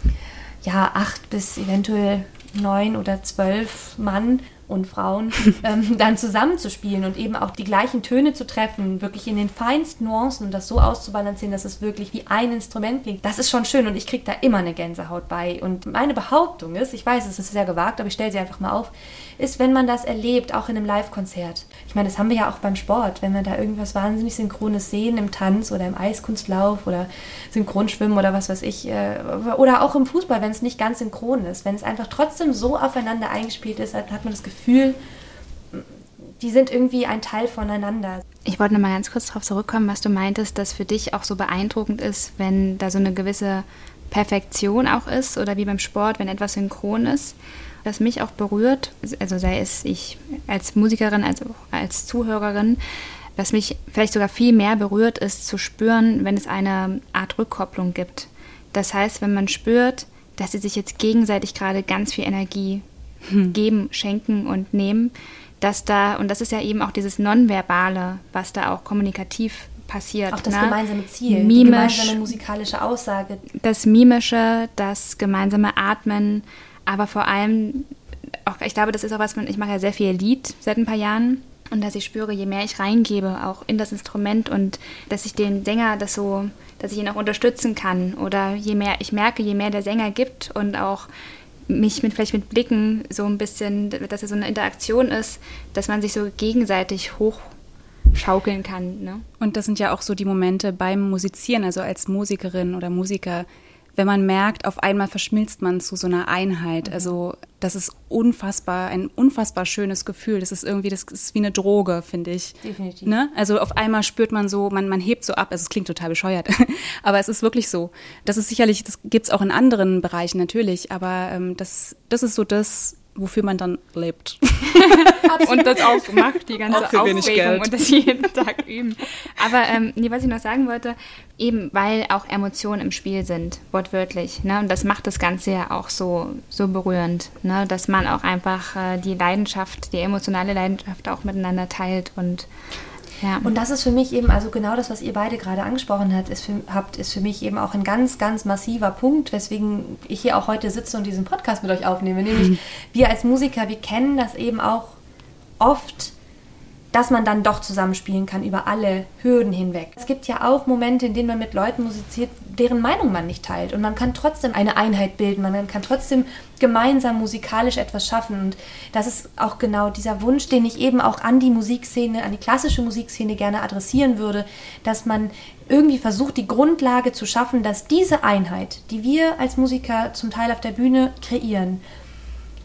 ja, acht bis eventuell neun oder zwölf Mann und Frauen ähm, dann zusammenzuspielen und eben auch die gleichen Töne zu treffen, wirklich in den feinsten Nuancen und das so auszubalancieren, dass es wirklich wie ein Instrument klingt. Das ist schon schön und ich kriege da immer eine Gänsehaut bei. Und meine Behauptung ist, ich weiß, es ist sehr gewagt, aber ich stelle sie einfach mal auf, ist, wenn man das erlebt, auch in einem Live-Konzert. Ich meine, das haben wir ja auch beim Sport, wenn wir da irgendwas wahnsinnig Synchrones sehen im Tanz oder im Eiskunstlauf oder Synchronschwimmen oder was weiß ich, äh, oder auch im Fußball, wenn es nicht ganz synchron ist, wenn es einfach trotzdem so aufeinander eingespielt ist, hat man das Gefühl, die sind irgendwie ein Teil voneinander. Ich wollte noch mal ganz kurz darauf zurückkommen, was du meintest, dass für dich auch so beeindruckend ist, wenn da so eine gewisse Perfektion auch ist oder wie beim Sport, wenn etwas synchron ist. Was mich auch berührt, also sei es ich als Musikerin, als als Zuhörerin, was mich vielleicht sogar viel mehr berührt, ist zu spüren, wenn es eine Art Rückkopplung gibt. Das heißt, wenn man spürt, dass sie sich jetzt gegenseitig gerade ganz viel Energie hm. geben, schenken und nehmen, dass da, und das ist ja eben auch dieses Nonverbale, was da auch kommunikativ passiert. Auch das ne? gemeinsame Ziel, Mimisch, die gemeinsame musikalische Aussage. Das Mimische, das gemeinsame Atmen, aber vor allem, auch, ich glaube, das ist auch was, ich mache ja sehr viel Lied seit ein paar Jahren. Und dass ich spüre, je mehr ich reingebe, auch in das Instrument und dass ich den Sänger das so, dass ich ihn auch unterstützen kann. Oder je mehr ich merke, je mehr der Sänger gibt und auch mich mit vielleicht mit Blicken so ein bisschen, dass es so eine Interaktion ist, dass man sich so gegenseitig hochschaukeln kann. Ne? Und das sind ja auch so die Momente beim Musizieren, also als Musikerin oder Musiker, wenn man merkt, auf einmal verschmilzt man zu so einer Einheit. Mhm. Also das ist unfassbar, ein unfassbar schönes Gefühl. Das ist irgendwie, das ist wie eine Droge, finde ich. Definitiv. Ne? Also auf einmal spürt man so, man, man hebt so ab. Also es klingt total bescheuert, aber es ist wirklich so. Das ist sicherlich, das gibt es auch in anderen Bereichen natürlich, aber ähm, das, das ist so das, wofür man dann lebt. und das auch macht, die ganze auch Aufregung und das jeden Tag üben. Aber ähm, nee, was ich noch sagen wollte, eben weil auch Emotionen im Spiel sind, wortwörtlich. Ne? Und das macht das Ganze ja auch so, so berührend, ne? dass man auch einfach äh, die Leidenschaft, die emotionale Leidenschaft auch miteinander teilt und ja. Und das ist für mich eben, also genau das, was ihr beide gerade angesprochen habt, ist für, habt, ist für mich eben auch ein ganz, ganz massiver Punkt, weswegen ich hier auch heute sitze und diesen Podcast mit euch aufnehme. Nämlich, mhm. wir als Musiker, wir kennen das eben auch oft, dass man dann doch zusammenspielen kann über alle Hürden hinweg. Es gibt ja auch Momente, in denen man mit Leuten musiziert, deren Meinung man nicht teilt. Und man kann trotzdem eine Einheit bilden, man kann trotzdem gemeinsam musikalisch etwas schaffen. Und das ist auch genau dieser Wunsch, den ich eben auch an die Musikszene, an die klassische Musikszene gerne adressieren würde, dass man irgendwie versucht, die Grundlage zu schaffen, dass diese Einheit, die wir als Musiker zum Teil auf der Bühne kreieren,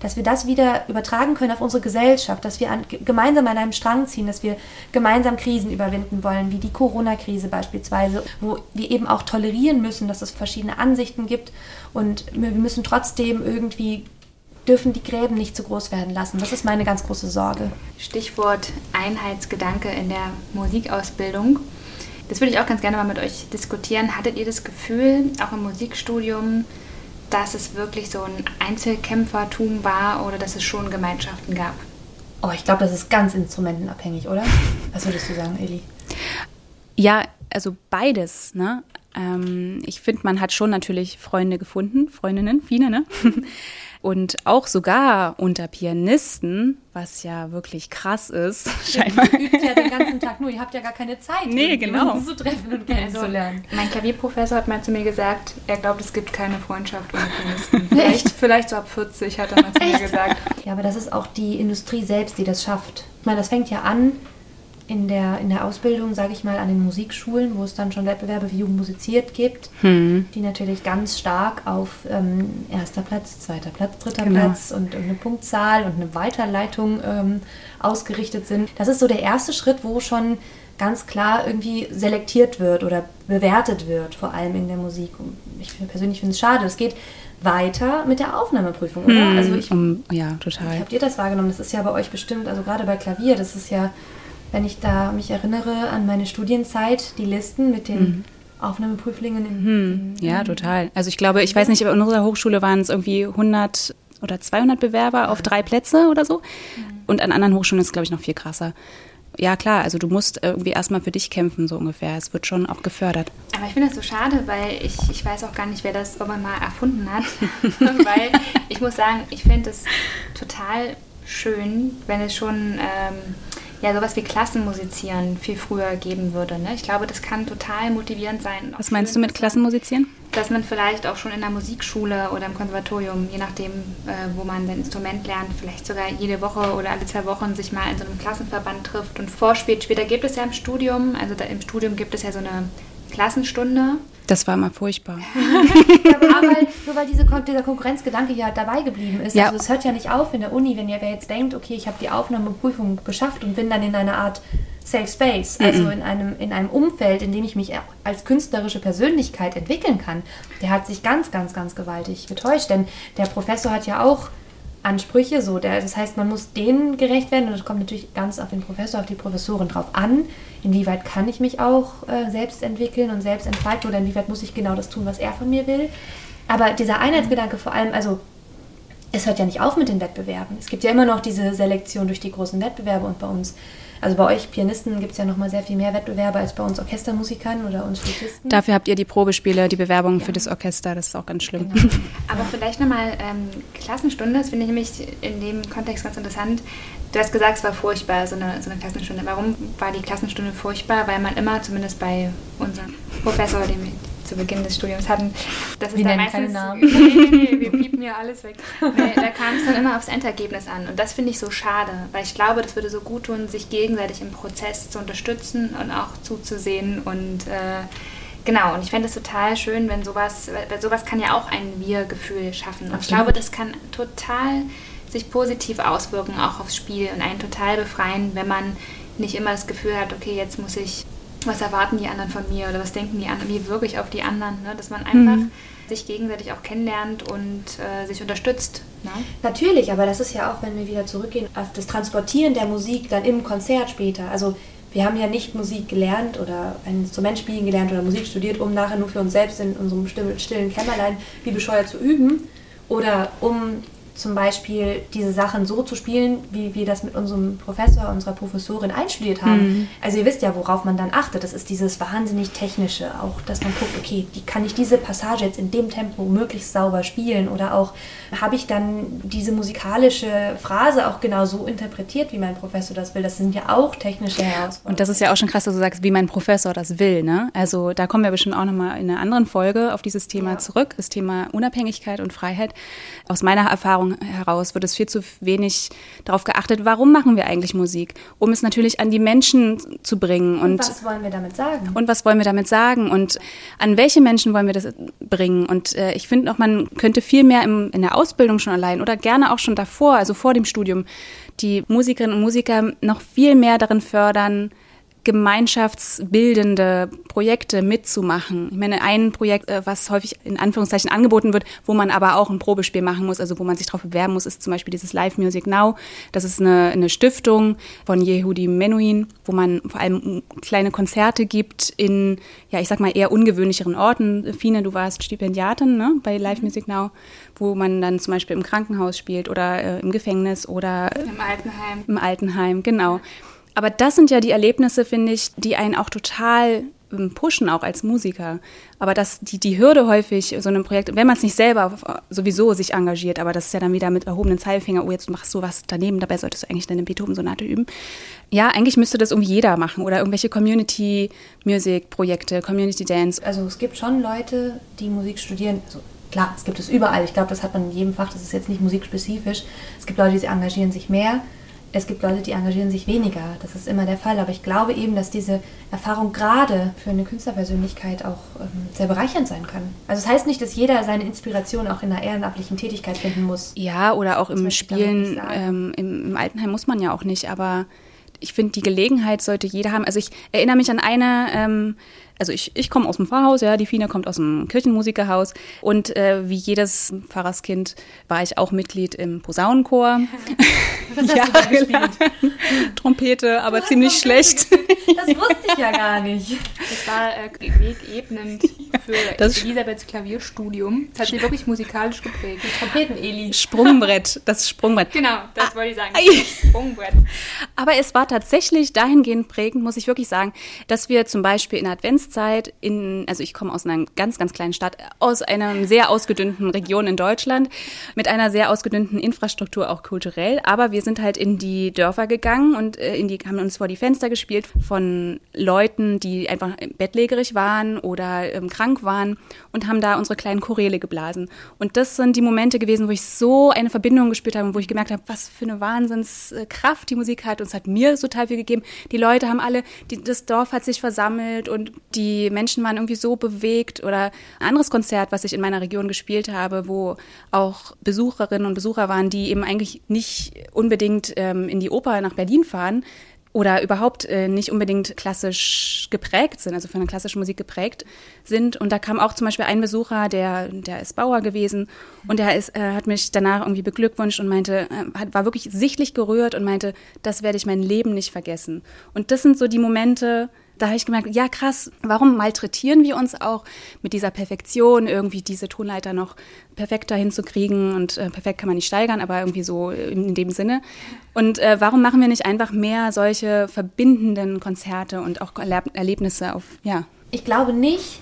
dass wir das wieder übertragen können auf unsere Gesellschaft, dass wir an, gemeinsam an einem Strang ziehen, dass wir gemeinsam Krisen überwinden wollen, wie die Corona-Krise beispielsweise, wo wir eben auch tolerieren müssen, dass es verschiedene Ansichten gibt und wir müssen trotzdem irgendwie dürfen die Gräben nicht zu groß werden lassen. Das ist meine ganz große Sorge. Stichwort Einheitsgedanke in der Musikausbildung. Das würde ich auch ganz gerne mal mit euch diskutieren. Hattet ihr das Gefühl, auch im Musikstudium, dass es wirklich so ein Einzelkämpfertum war oder dass es schon Gemeinschaften gab? Oh, ich glaube, das ist ganz instrumentenabhängig, oder? Was würdest du sagen, Eli? Ja, also beides. Ne? Ähm, ich finde, man hat schon natürlich Freunde gefunden, Freundinnen, viele, ne? Und auch sogar unter Pianisten, was ja wirklich krass ist, scheinbar. Ihr übt ja den ganzen Tag nur, ihr habt ja gar keine Zeit, nee, genau. zu treffen und kennenzulernen. Also, mein Klavierprofessor hat mal zu mir gesagt, er glaubt, es gibt keine Freundschaft unter Pianisten. Vielleicht, vielleicht so ab 40 hat er mal zu mir gesagt. Ja, aber das ist auch die Industrie selbst, die das schafft. Ich meine, das fängt ja an in der, in der Ausbildung, sage ich mal, an den Musikschulen, wo es dann schon Wettbewerbe wie Jugend musiziert gibt, hm. die natürlich ganz stark auf ähm, erster Platz, zweiter Platz, dritter genau. Platz und, und, eine Punktzahl und eine Weiterleitung ähm, ausgerichtet sind. Das ist so der erste Schritt, wo schon ganz klar irgendwie selektiert wird oder bewertet wird, vor allem in der Musik. Ich persönlich finde es schade. Es geht weiter mit der Aufnahmeprüfung, oder? Hm, also ich, um, ja, total. Habt ihr das wahrgenommen? Das ist ja bei euch bestimmt, also gerade bei Klavier, das ist ja wenn ich da mich erinnere an meine Studienzeit, die Listen mit den mhm. Aufnahmeprüflingen. In, mhm. in, ja, total. Also ich glaube, ich weiß nicht, aber in unserer Hochschule waren es irgendwie 100 oder 200 Bewerber auf drei Plätze oder so. Mhm. Und an anderen Hochschulen ist es, glaube ich, noch viel krasser. ja klar, also du musst irgendwie erstmal für dich kämpfen, so ungefähr. Es wird schon auch gefördert. Aber ich finde das so schade, weil ich, ich weiß auch gar nicht, wer das irgendwann mal erfunden hat. weil ich muss sagen, ich finde es total schön, wenn es schon ähm, ja, sowas wie Klassenmusizieren viel früher geben würde. Ne? Ich glaube, das kann total motivierend sein. Was meinst du mit Klassenmusizieren? Dass man vielleicht auch schon in der Musikschule oder im Konservatorium, je nachdem, äh, wo man sein Instrument lernt, vielleicht sogar jede Woche oder alle zwei Wochen sich mal in so einem Klassenverband trifft und vorspielt. Später gibt es ja im Studium, also da, im Studium gibt es ja so eine Klassenstunde. Das war immer furchtbar. aber weil, nur weil diese, dieser Konkurrenzgedanke ja dabei geblieben ist. Ja. Also es hört ja nicht auf in der Uni, wenn ihr jetzt denkt, okay, ich habe die Aufnahmeprüfung geschafft und bin dann in einer Art Safe Space, also mhm. in, einem, in einem Umfeld, in dem ich mich als künstlerische Persönlichkeit entwickeln kann. Der hat sich ganz, ganz, ganz gewaltig getäuscht, denn der Professor hat ja auch Ansprüche. So, der, das heißt, man muss denen gerecht werden und das kommt natürlich ganz auf den Professor, auf die Professorin drauf an. Inwieweit kann ich mich auch äh, selbst entwickeln und selbst entfalten oder inwieweit muss ich genau das tun, was er von mir will. Aber dieser Einheitsgedanke vor allem, also es hört ja nicht auf mit den Wettbewerben. Es gibt ja immer noch diese Selektion durch die großen Wettbewerbe und bei uns also bei euch Pianisten gibt es ja noch mal sehr viel mehr Wettbewerbe als bei uns Orchestermusikern oder uns Flötisten. Dafür habt ihr die Probespiele, die Bewerbungen ja. für das Orchester. Das ist auch ganz schlimm. Genau. Aber vielleicht nochmal ähm, Klassenstunde. Das finde ich nämlich in dem Kontext ganz interessant. Du hast gesagt, es war furchtbar, so eine, so eine Klassenstunde. Warum war die Klassenstunde furchtbar? Weil man immer, zumindest bei unserem Professor, dem zu Beginn des Studiums hatten. Das ist wir dann meistens. Namen. Nee, nee, wir piepen ja alles weg. Nee, da kam es dann immer aufs Endergebnis an. Und das finde ich so schade, weil ich glaube, das würde so gut tun, sich gegenseitig im Prozess zu unterstützen und auch zuzusehen. Und äh, genau, und ich fände es total schön, wenn sowas, weil sowas kann ja auch ein Wir-Gefühl schaffen. Und ich glaube, das kann total sich positiv auswirken, auch aufs Spiel und einen total befreien, wenn man nicht immer das Gefühl hat, okay, jetzt muss ich was erwarten die anderen von mir oder was denken die anderen, wie wirke ich auf die anderen, ne? dass man einfach mhm. sich gegenseitig auch kennenlernt und äh, sich unterstützt. Ne? Natürlich, aber das ist ja auch, wenn wir wieder zurückgehen, auf das Transportieren der Musik dann im Konzert später. Also wir haben ja nicht Musik gelernt oder ein Instrument spielen gelernt oder Musik studiert, um nachher nur für uns selbst in unserem stillen Kämmerlein wie bescheuert zu üben oder um zum Beispiel diese Sachen so zu spielen, wie wir das mit unserem Professor, unserer Professorin einstudiert haben. Mhm. Also ihr wisst ja, worauf man dann achtet. Das ist dieses wahnsinnig technische, auch dass man guckt, okay, wie kann ich diese Passage jetzt in dem Tempo möglichst sauber spielen oder auch habe ich dann diese musikalische Phrase auch genau so interpretiert, wie mein Professor das will. Das sind ja auch technische Herausforderungen. Und das ist ja auch schon krass, dass du sagst, wie mein Professor das will. Ne? Also da kommen wir bestimmt auch nochmal in einer anderen Folge auf dieses Thema ja. zurück, das Thema Unabhängigkeit und Freiheit. Aus meiner Erfahrung heraus wird es viel zu wenig darauf geachtet, warum machen wir eigentlich Musik? Um es natürlich an die Menschen zu bringen. Und, und was wollen wir damit sagen? Und was wollen wir damit sagen? Und an welche Menschen wollen wir das bringen? Und äh, ich finde auch, man könnte viel mehr im, in der Ausbildung schon allein oder gerne auch schon davor, also vor dem Studium, die Musikerinnen und Musiker noch viel mehr darin fördern, gemeinschaftsbildende Projekte mitzumachen. Ich meine, ein Projekt, äh, was häufig in Anführungszeichen angeboten wird, wo man aber auch ein Probespiel machen muss, also wo man sich darauf bewerben muss, ist zum Beispiel dieses Live Music Now. Das ist eine, eine Stiftung von Yehudi Menuhin, wo man vor allem kleine Konzerte gibt in, ja, ich sag mal, eher ungewöhnlicheren Orten. Fine, du warst Stipendiatin ne, bei Live Music Now, wo man dann zum Beispiel im Krankenhaus spielt oder äh, im Gefängnis oder im Altenheim. Im Altenheim, genau. Aber das sind ja die Erlebnisse, finde ich, die einen auch total ähm, pushen, auch als Musiker. Aber dass die, die Hürde häufig, so einem Projekt, wenn man es nicht selber sowieso sich engagiert, aber das ist ja dann wieder mit erhobenen Zeigefinger, oh, jetzt machst du was daneben, dabei solltest du eigentlich deine Beethoven-Sonate üben. Ja, eigentlich müsste das irgendwie jeder machen oder irgendwelche Community-Music-Projekte, Community-Dance. Also es gibt schon Leute, die Musik studieren, also klar, es gibt es überall. Ich glaube, das hat man in jedem Fach, das ist jetzt nicht musikspezifisch. Es gibt Leute, die engagieren sich mehr es gibt Leute, die engagieren sich weniger. Das ist immer der Fall. Aber ich glaube eben, dass diese Erfahrung gerade für eine Künstlerpersönlichkeit auch ähm, sehr bereichernd sein kann. Also es das heißt nicht, dass jeder seine Inspiration auch in einer ehrenamtlichen Tätigkeit finden muss. Ja, oder auch das im Spielen. Ähm, im, Im Altenheim muss man ja auch nicht. Aber ich finde, die Gelegenheit sollte jeder haben. Also ich erinnere mich an eine ähm, also ich, ich komme aus dem Pfarrhaus, ja, die Fine kommt aus dem Kirchenmusikerhaus und äh, wie jedes Pfarrerskind war ich auch Mitglied im Posaunenchor. Was hast du gespielt? Trompete, aber ziemlich schlecht. Das wusste ich ja gar nicht. Das war äh, wegebnend für das Elisabeths Klavierstudium. Das hat sie wirklich musikalisch geprägt. Trompeten-Eli. Sprungbrett, das Sprungbrett. Genau, das ah, wollte ich sagen. Sprungbrett. Aber es war tatsächlich dahingehend prägend, muss ich wirklich sagen, dass wir zum Beispiel in der Adventszeit in, also ich komme aus einer ganz, ganz kleinen Stadt, aus einer sehr ausgedünnten Region in Deutschland, mit einer sehr ausgedünnten Infrastruktur, auch kulturell. Aber wir sind halt in die Dörfer gegangen und äh, in die, haben uns vor die Fenster gespielt von Leuten, die einfach bettlägerig waren oder ähm, krank waren und haben da unsere kleinen Choräle geblasen. Und das sind die Momente gewesen, wo ich so eine Verbindung gespürt habe und wo ich gemerkt habe, was für eine Wahnsinnskraft die Musik hat. Und es hat mir total viel gegeben. Die Leute haben alle, die, das Dorf hat sich versammelt und die Menschen waren irgendwie so bewegt. Oder ein anderes Konzert, was ich in meiner Region gespielt habe, wo auch Besucherinnen und Besucher waren, die eben eigentlich nicht unbedingt ähm, in die Oper nach Berlin fahren, oder überhaupt äh, nicht unbedingt klassisch geprägt sind, also von der klassischen Musik geprägt sind. Und da kam auch zum Beispiel ein Besucher, der, der ist Bauer gewesen und der ist, äh, hat mich danach irgendwie beglückwünscht und meinte, äh, war wirklich sichtlich gerührt und meinte, das werde ich mein Leben nicht vergessen. Und das sind so die Momente, da habe ich gemerkt, ja krass, warum malträtieren wir uns auch mit dieser Perfektion, irgendwie diese Tonleiter noch perfekter hinzukriegen und äh, perfekt kann man nicht steigern, aber irgendwie so in, dem Sinne. Und äh, warum machen wir nicht einfach mehr solche verbindenden Konzerte und auch Erlebnisse auf, ja. Ich glaube nicht,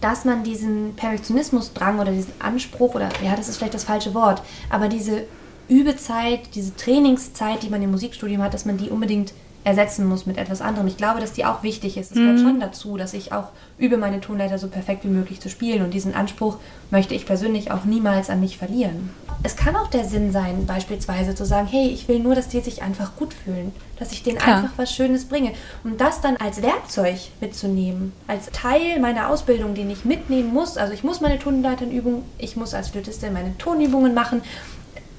dass man diesen Perfektionismusdrang oder diesen Anspruch oder, ja, das ist vielleicht das falsche Wort, aber diese Übezeit, diese Trainingszeit, die man im Musikstudium hat, dass man die unbedingt ersetzen muss mit etwas anderem. Ich glaube, dass die auch wichtig ist. Es gehört mhm. schon dazu, dass ich auch übe, meine Tonleiter so perfekt wie möglich zu spielen. Und diesen Anspruch möchte ich persönlich auch niemals an mich verlieren. Es kann auch der Sinn sein, beispielsweise zu sagen, hey, ich will nur, dass die sich einfach gut fühlen, dass ich denen Klar. einfach was Schönes bringe. Und das dann als Werkzeug mitzunehmen, als Teil meiner Ausbildung, den ich mitnehmen muss. Also ich muss meine Tonleiternübung, ich muss als Flötistin meine Tonübungen machen.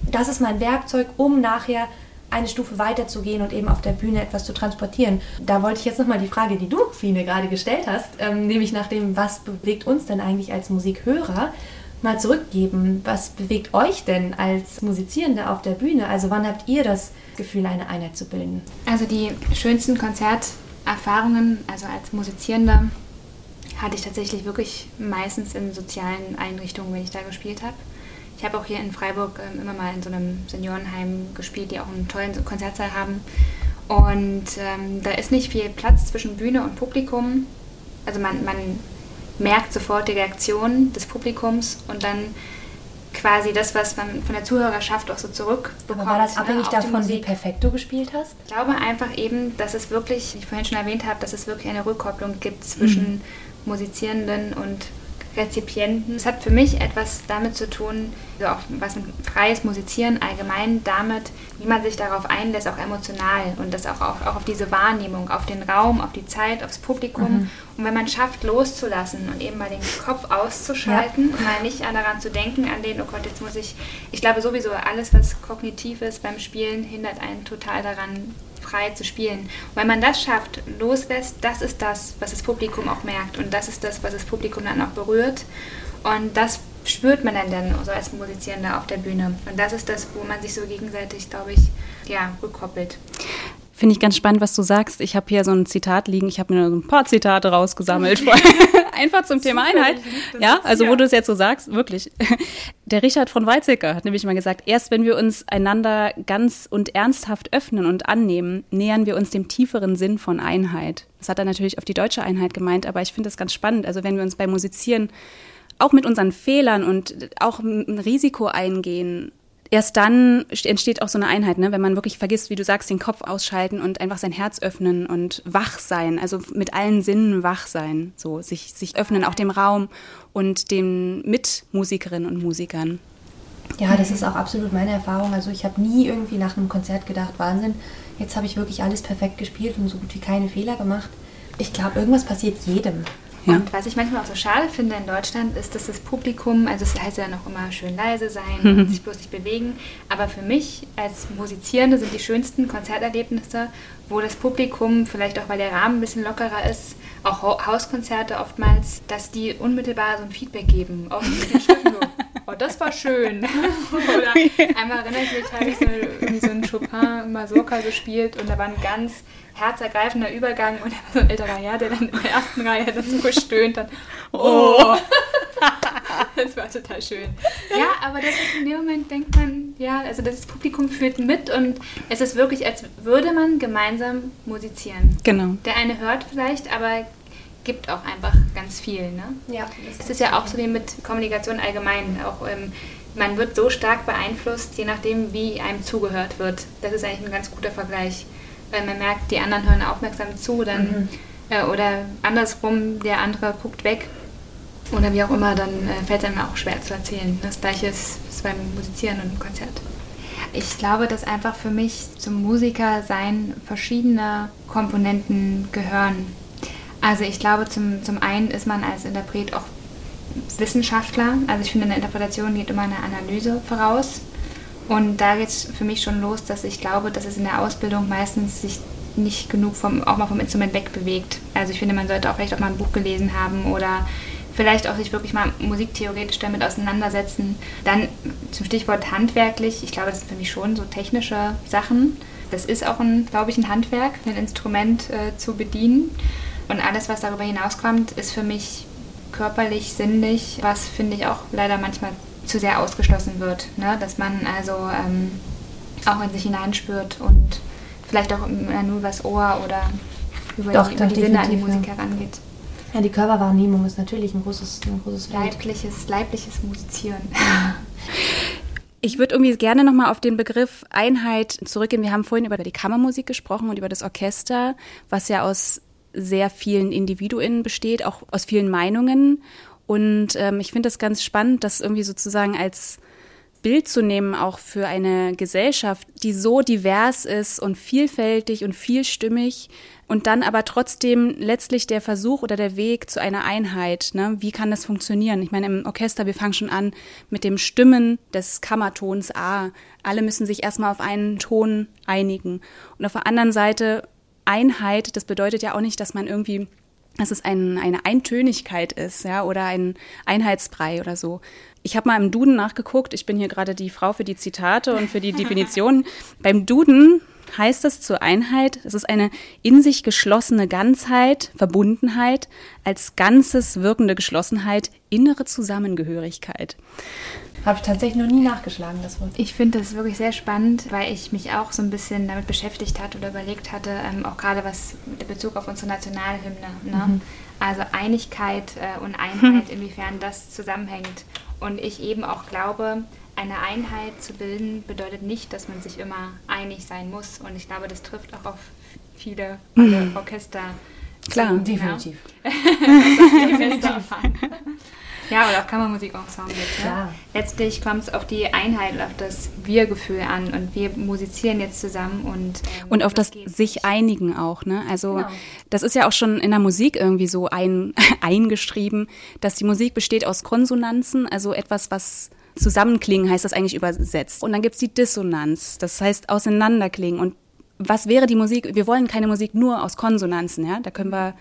Das ist mein Werkzeug, um nachher eine Stufe weiter zu gehen und eben auf der Bühne etwas zu transportieren. Da wollte ich jetzt nochmal die Frage, die du, Fine, gerade gestellt hast, ähm, nämlich nach dem, was bewegt uns denn eigentlich als Musikhörer, mal zurückgeben. Was bewegt euch denn als Musizierende auf der Bühne? Also wann habt ihr das Gefühl, eine Einheit zu bilden? Also die schönsten Konzerterfahrungen, also als Musizierender, hatte ich tatsächlich wirklich meistens in sozialen Einrichtungen, wenn ich da gespielt habe. Ich habe auch hier in Freiburg ähm, immer mal in so einem Seniorenheim gespielt, die auch einen tollen Konzertsaal haben. Und ähm, da ist nicht viel Platz zwischen Bühne und Publikum. Also man, man merkt sofort die Reaktion des Publikums und dann quasi das, was man von der Zuhörerschaft auch so zurückbekommt. Aber war das ne, abhängig ne, davon, wie perfekt du gespielt hast? Ich glaube einfach eben, dass es wirklich, wie ich vorhin schon erwähnt habe, dass es wirklich eine Rückkopplung gibt zwischen mhm. Musizierenden und Rezipienten. Es hat für mich etwas damit zu tun, also auch was mit freies Musizieren allgemein damit, wie man sich darauf einlässt, auch emotional und das auch, auch, auch auf diese Wahrnehmung, auf den Raum, auf die Zeit, aufs Publikum. Mhm. Und wenn man schafft, loszulassen und eben mal den Kopf auszuschalten ja. und mal nicht daran zu denken, an den, oh Gott, jetzt muss ich, ich glaube sowieso, alles, was kognitiv ist beim Spielen, hindert einen total daran, frei zu spielen. Und wenn man das schafft, loslässt, das ist das, was das Publikum auch merkt und das ist das, was das Publikum dann auch berührt und das spürt man dann, dann so als Musizierender auf der Bühne und das ist das, wo man sich so gegenseitig, glaube ich, ja, rückkoppelt. Finde ich ganz spannend, was du sagst. Ich habe hier so ein Zitat liegen. Ich habe mir so ein paar Zitate rausgesammelt. Einfach zum Thema Einheit. Ja, also wo du es jetzt so sagst, wirklich. Der Richard von Weizsäcker hat nämlich mal gesagt, erst wenn wir uns einander ganz und ernsthaft öffnen und annehmen, nähern wir uns dem tieferen Sinn von Einheit. Das hat er natürlich auf die deutsche Einheit gemeint, aber ich finde das ganz spannend. Also wenn wir uns beim Musizieren auch mit unseren Fehlern und auch ein Risiko eingehen, erst dann entsteht auch so eine Einheit, ne? wenn man wirklich vergisst, wie du sagst, den Kopf ausschalten und einfach sein Herz öffnen und wach sein, also mit allen Sinnen wach sein, so sich, sich öffnen, auch dem Raum und den Mitmusikerinnen und Musikern. Ja, das ist auch absolut meine Erfahrung. Also ich habe nie irgendwie nach einem Konzert gedacht, Wahnsinn, jetzt habe ich wirklich alles perfekt gespielt und so gut wie keine Fehler gemacht. Ich glaube, irgendwas passiert jedem. Ja. Und was ich manchmal auch so schade finde in Deutschland, ist, dass das Publikum, also es heißt ja noch immer schön leise sein mhm. und sich bloß nicht bewegen, aber für mich als Musizierende sind die schönsten Konzerterlebnisse, wo das Publikum, vielleicht auch weil der Rahmen ein bisschen lockerer ist, auch Hauskonzerte oftmals, dass die unmittelbar so ein Feedback geben. Auch mit den Schriften oh, das war schön. Oder einmal erinnere ich mich, habe ich so, Chopin Mazurka gespielt und da war ein ganz herzergreifender Übergang und da war so ein älterer Herr, der dann in der ersten Reihe dann so gestöhnt hat. Oh! das war total schön. Ja, aber das ist in dem Moment, denkt man, ja, also das Publikum fühlt mit und es ist wirklich, als würde man gemeinsam musizieren. Genau. Der eine hört vielleicht, aber gibt auch einfach ganz viel. Ne? Ja. Es ist ja auch so wie mit Kommunikation allgemein. Auch ähm, man wird so stark beeinflusst, je nachdem, wie einem zugehört wird. Das ist eigentlich ein ganz guter Vergleich. Weil man merkt, die anderen hören aufmerksam zu, dann mhm. äh, oder andersrum, der andere guckt weg oder wie auch immer, dann äh, fällt es einem auch schwer zu erzählen. Das gleiche ist, ist beim Musizieren und im Konzert. Ich glaube, dass einfach für mich zum Musikersein verschiedene Komponenten gehören. Also ich glaube, zum, zum einen ist man als Interpret auch Wissenschaftler. Also ich finde, in der Interpretation geht immer eine Analyse voraus. Und da geht es für mich schon los, dass ich glaube, dass es in der Ausbildung meistens sich nicht genug vom, auch mal vom Instrument wegbewegt. Also ich finde, man sollte auch vielleicht auch mal ein Buch gelesen haben oder vielleicht auch sich wirklich mal musiktheoretisch damit auseinandersetzen. Dann zum Stichwort handwerklich, ich glaube, das sind für mich schon so technische Sachen. Das ist auch, ein, glaube ich, ein Handwerk, ein Instrument äh, zu bedienen. Und alles, was darüber hinauskommt, ist für mich körperlich, sinnlich, was finde ich auch leider manchmal zu sehr ausgeschlossen wird. Ne? Dass man also ähm, auch in sich hineinspürt und vielleicht auch nur übers Ohr oder über Doch, die, über die Sinne an die Musik herangeht. Ja, die Körperwahrnehmung ist natürlich ein großes, ein großes Feld. Leibliches, leibliches Musizieren. Ich würde irgendwie gerne nochmal auf den Begriff Einheit zurückgehen. Wir haben vorhin über die Kammermusik gesprochen und über das Orchester, was ja aus sehr vielen Individuen besteht, auch aus vielen Meinungen. Und ähm, ich finde das ganz spannend, das irgendwie sozusagen als Bild zu nehmen, auch für eine Gesellschaft, die so divers ist und vielfältig und vielstimmig und dann aber trotzdem letztlich der Versuch oder der Weg zu einer Einheit. Ne? Wie kann das funktionieren? Ich meine, im Orchester, wir fangen schon an mit dem Stimmen des Kammertons A. Alle müssen sich erstmal auf einen Ton einigen. Und auf der anderen Seite Einheit, das bedeutet ja auch nicht, dass man irgendwie dass es ein, eine Eintönigkeit ist, ja, oder ein Einheitsbrei oder so. Ich habe mal im Duden nachgeguckt. Ich bin hier gerade die Frau für die Zitate und für die Definition. Beim Duden heißt es zur Einheit, es ist eine in sich geschlossene Ganzheit, Verbundenheit, als ganzes wirkende Geschlossenheit, innere Zusammengehörigkeit. Habe ich tatsächlich noch nie nachgeschlagen, das Wort. Ich finde das wirklich sehr spannend, weil ich mich auch so ein bisschen damit beschäftigt hatte oder überlegt hatte, ähm, auch gerade was mit Bezug auf unsere Nationalhymne. Ne? Mhm. Also Einigkeit äh, und Einheit, inwiefern das zusammenhängt. Und ich eben auch glaube, eine Einheit zu bilden bedeutet nicht, dass man sich immer einig sein muss. Und ich glaube, das trifft auch auf viele Orchester. Klar, zu, definitiv. definitiv. Ja, oder auch Kammermusikensemble. Ja. Ne? Letztlich kommt es auf die Einheit und auf das Wir-Gefühl an. Und wir musizieren jetzt zusammen und. Ähm, und auf das sich einigen auch, ne? Also, genau. das ist ja auch schon in der Musik irgendwie so ein, eingeschrieben, dass die Musik besteht aus Konsonanzen, also etwas, was zusammenklingen heißt das eigentlich übersetzt. Und dann gibt es die Dissonanz, das heißt auseinanderklingen. Und was wäre die Musik? Wir wollen keine Musik nur aus Konsonanzen, ja? Da können wir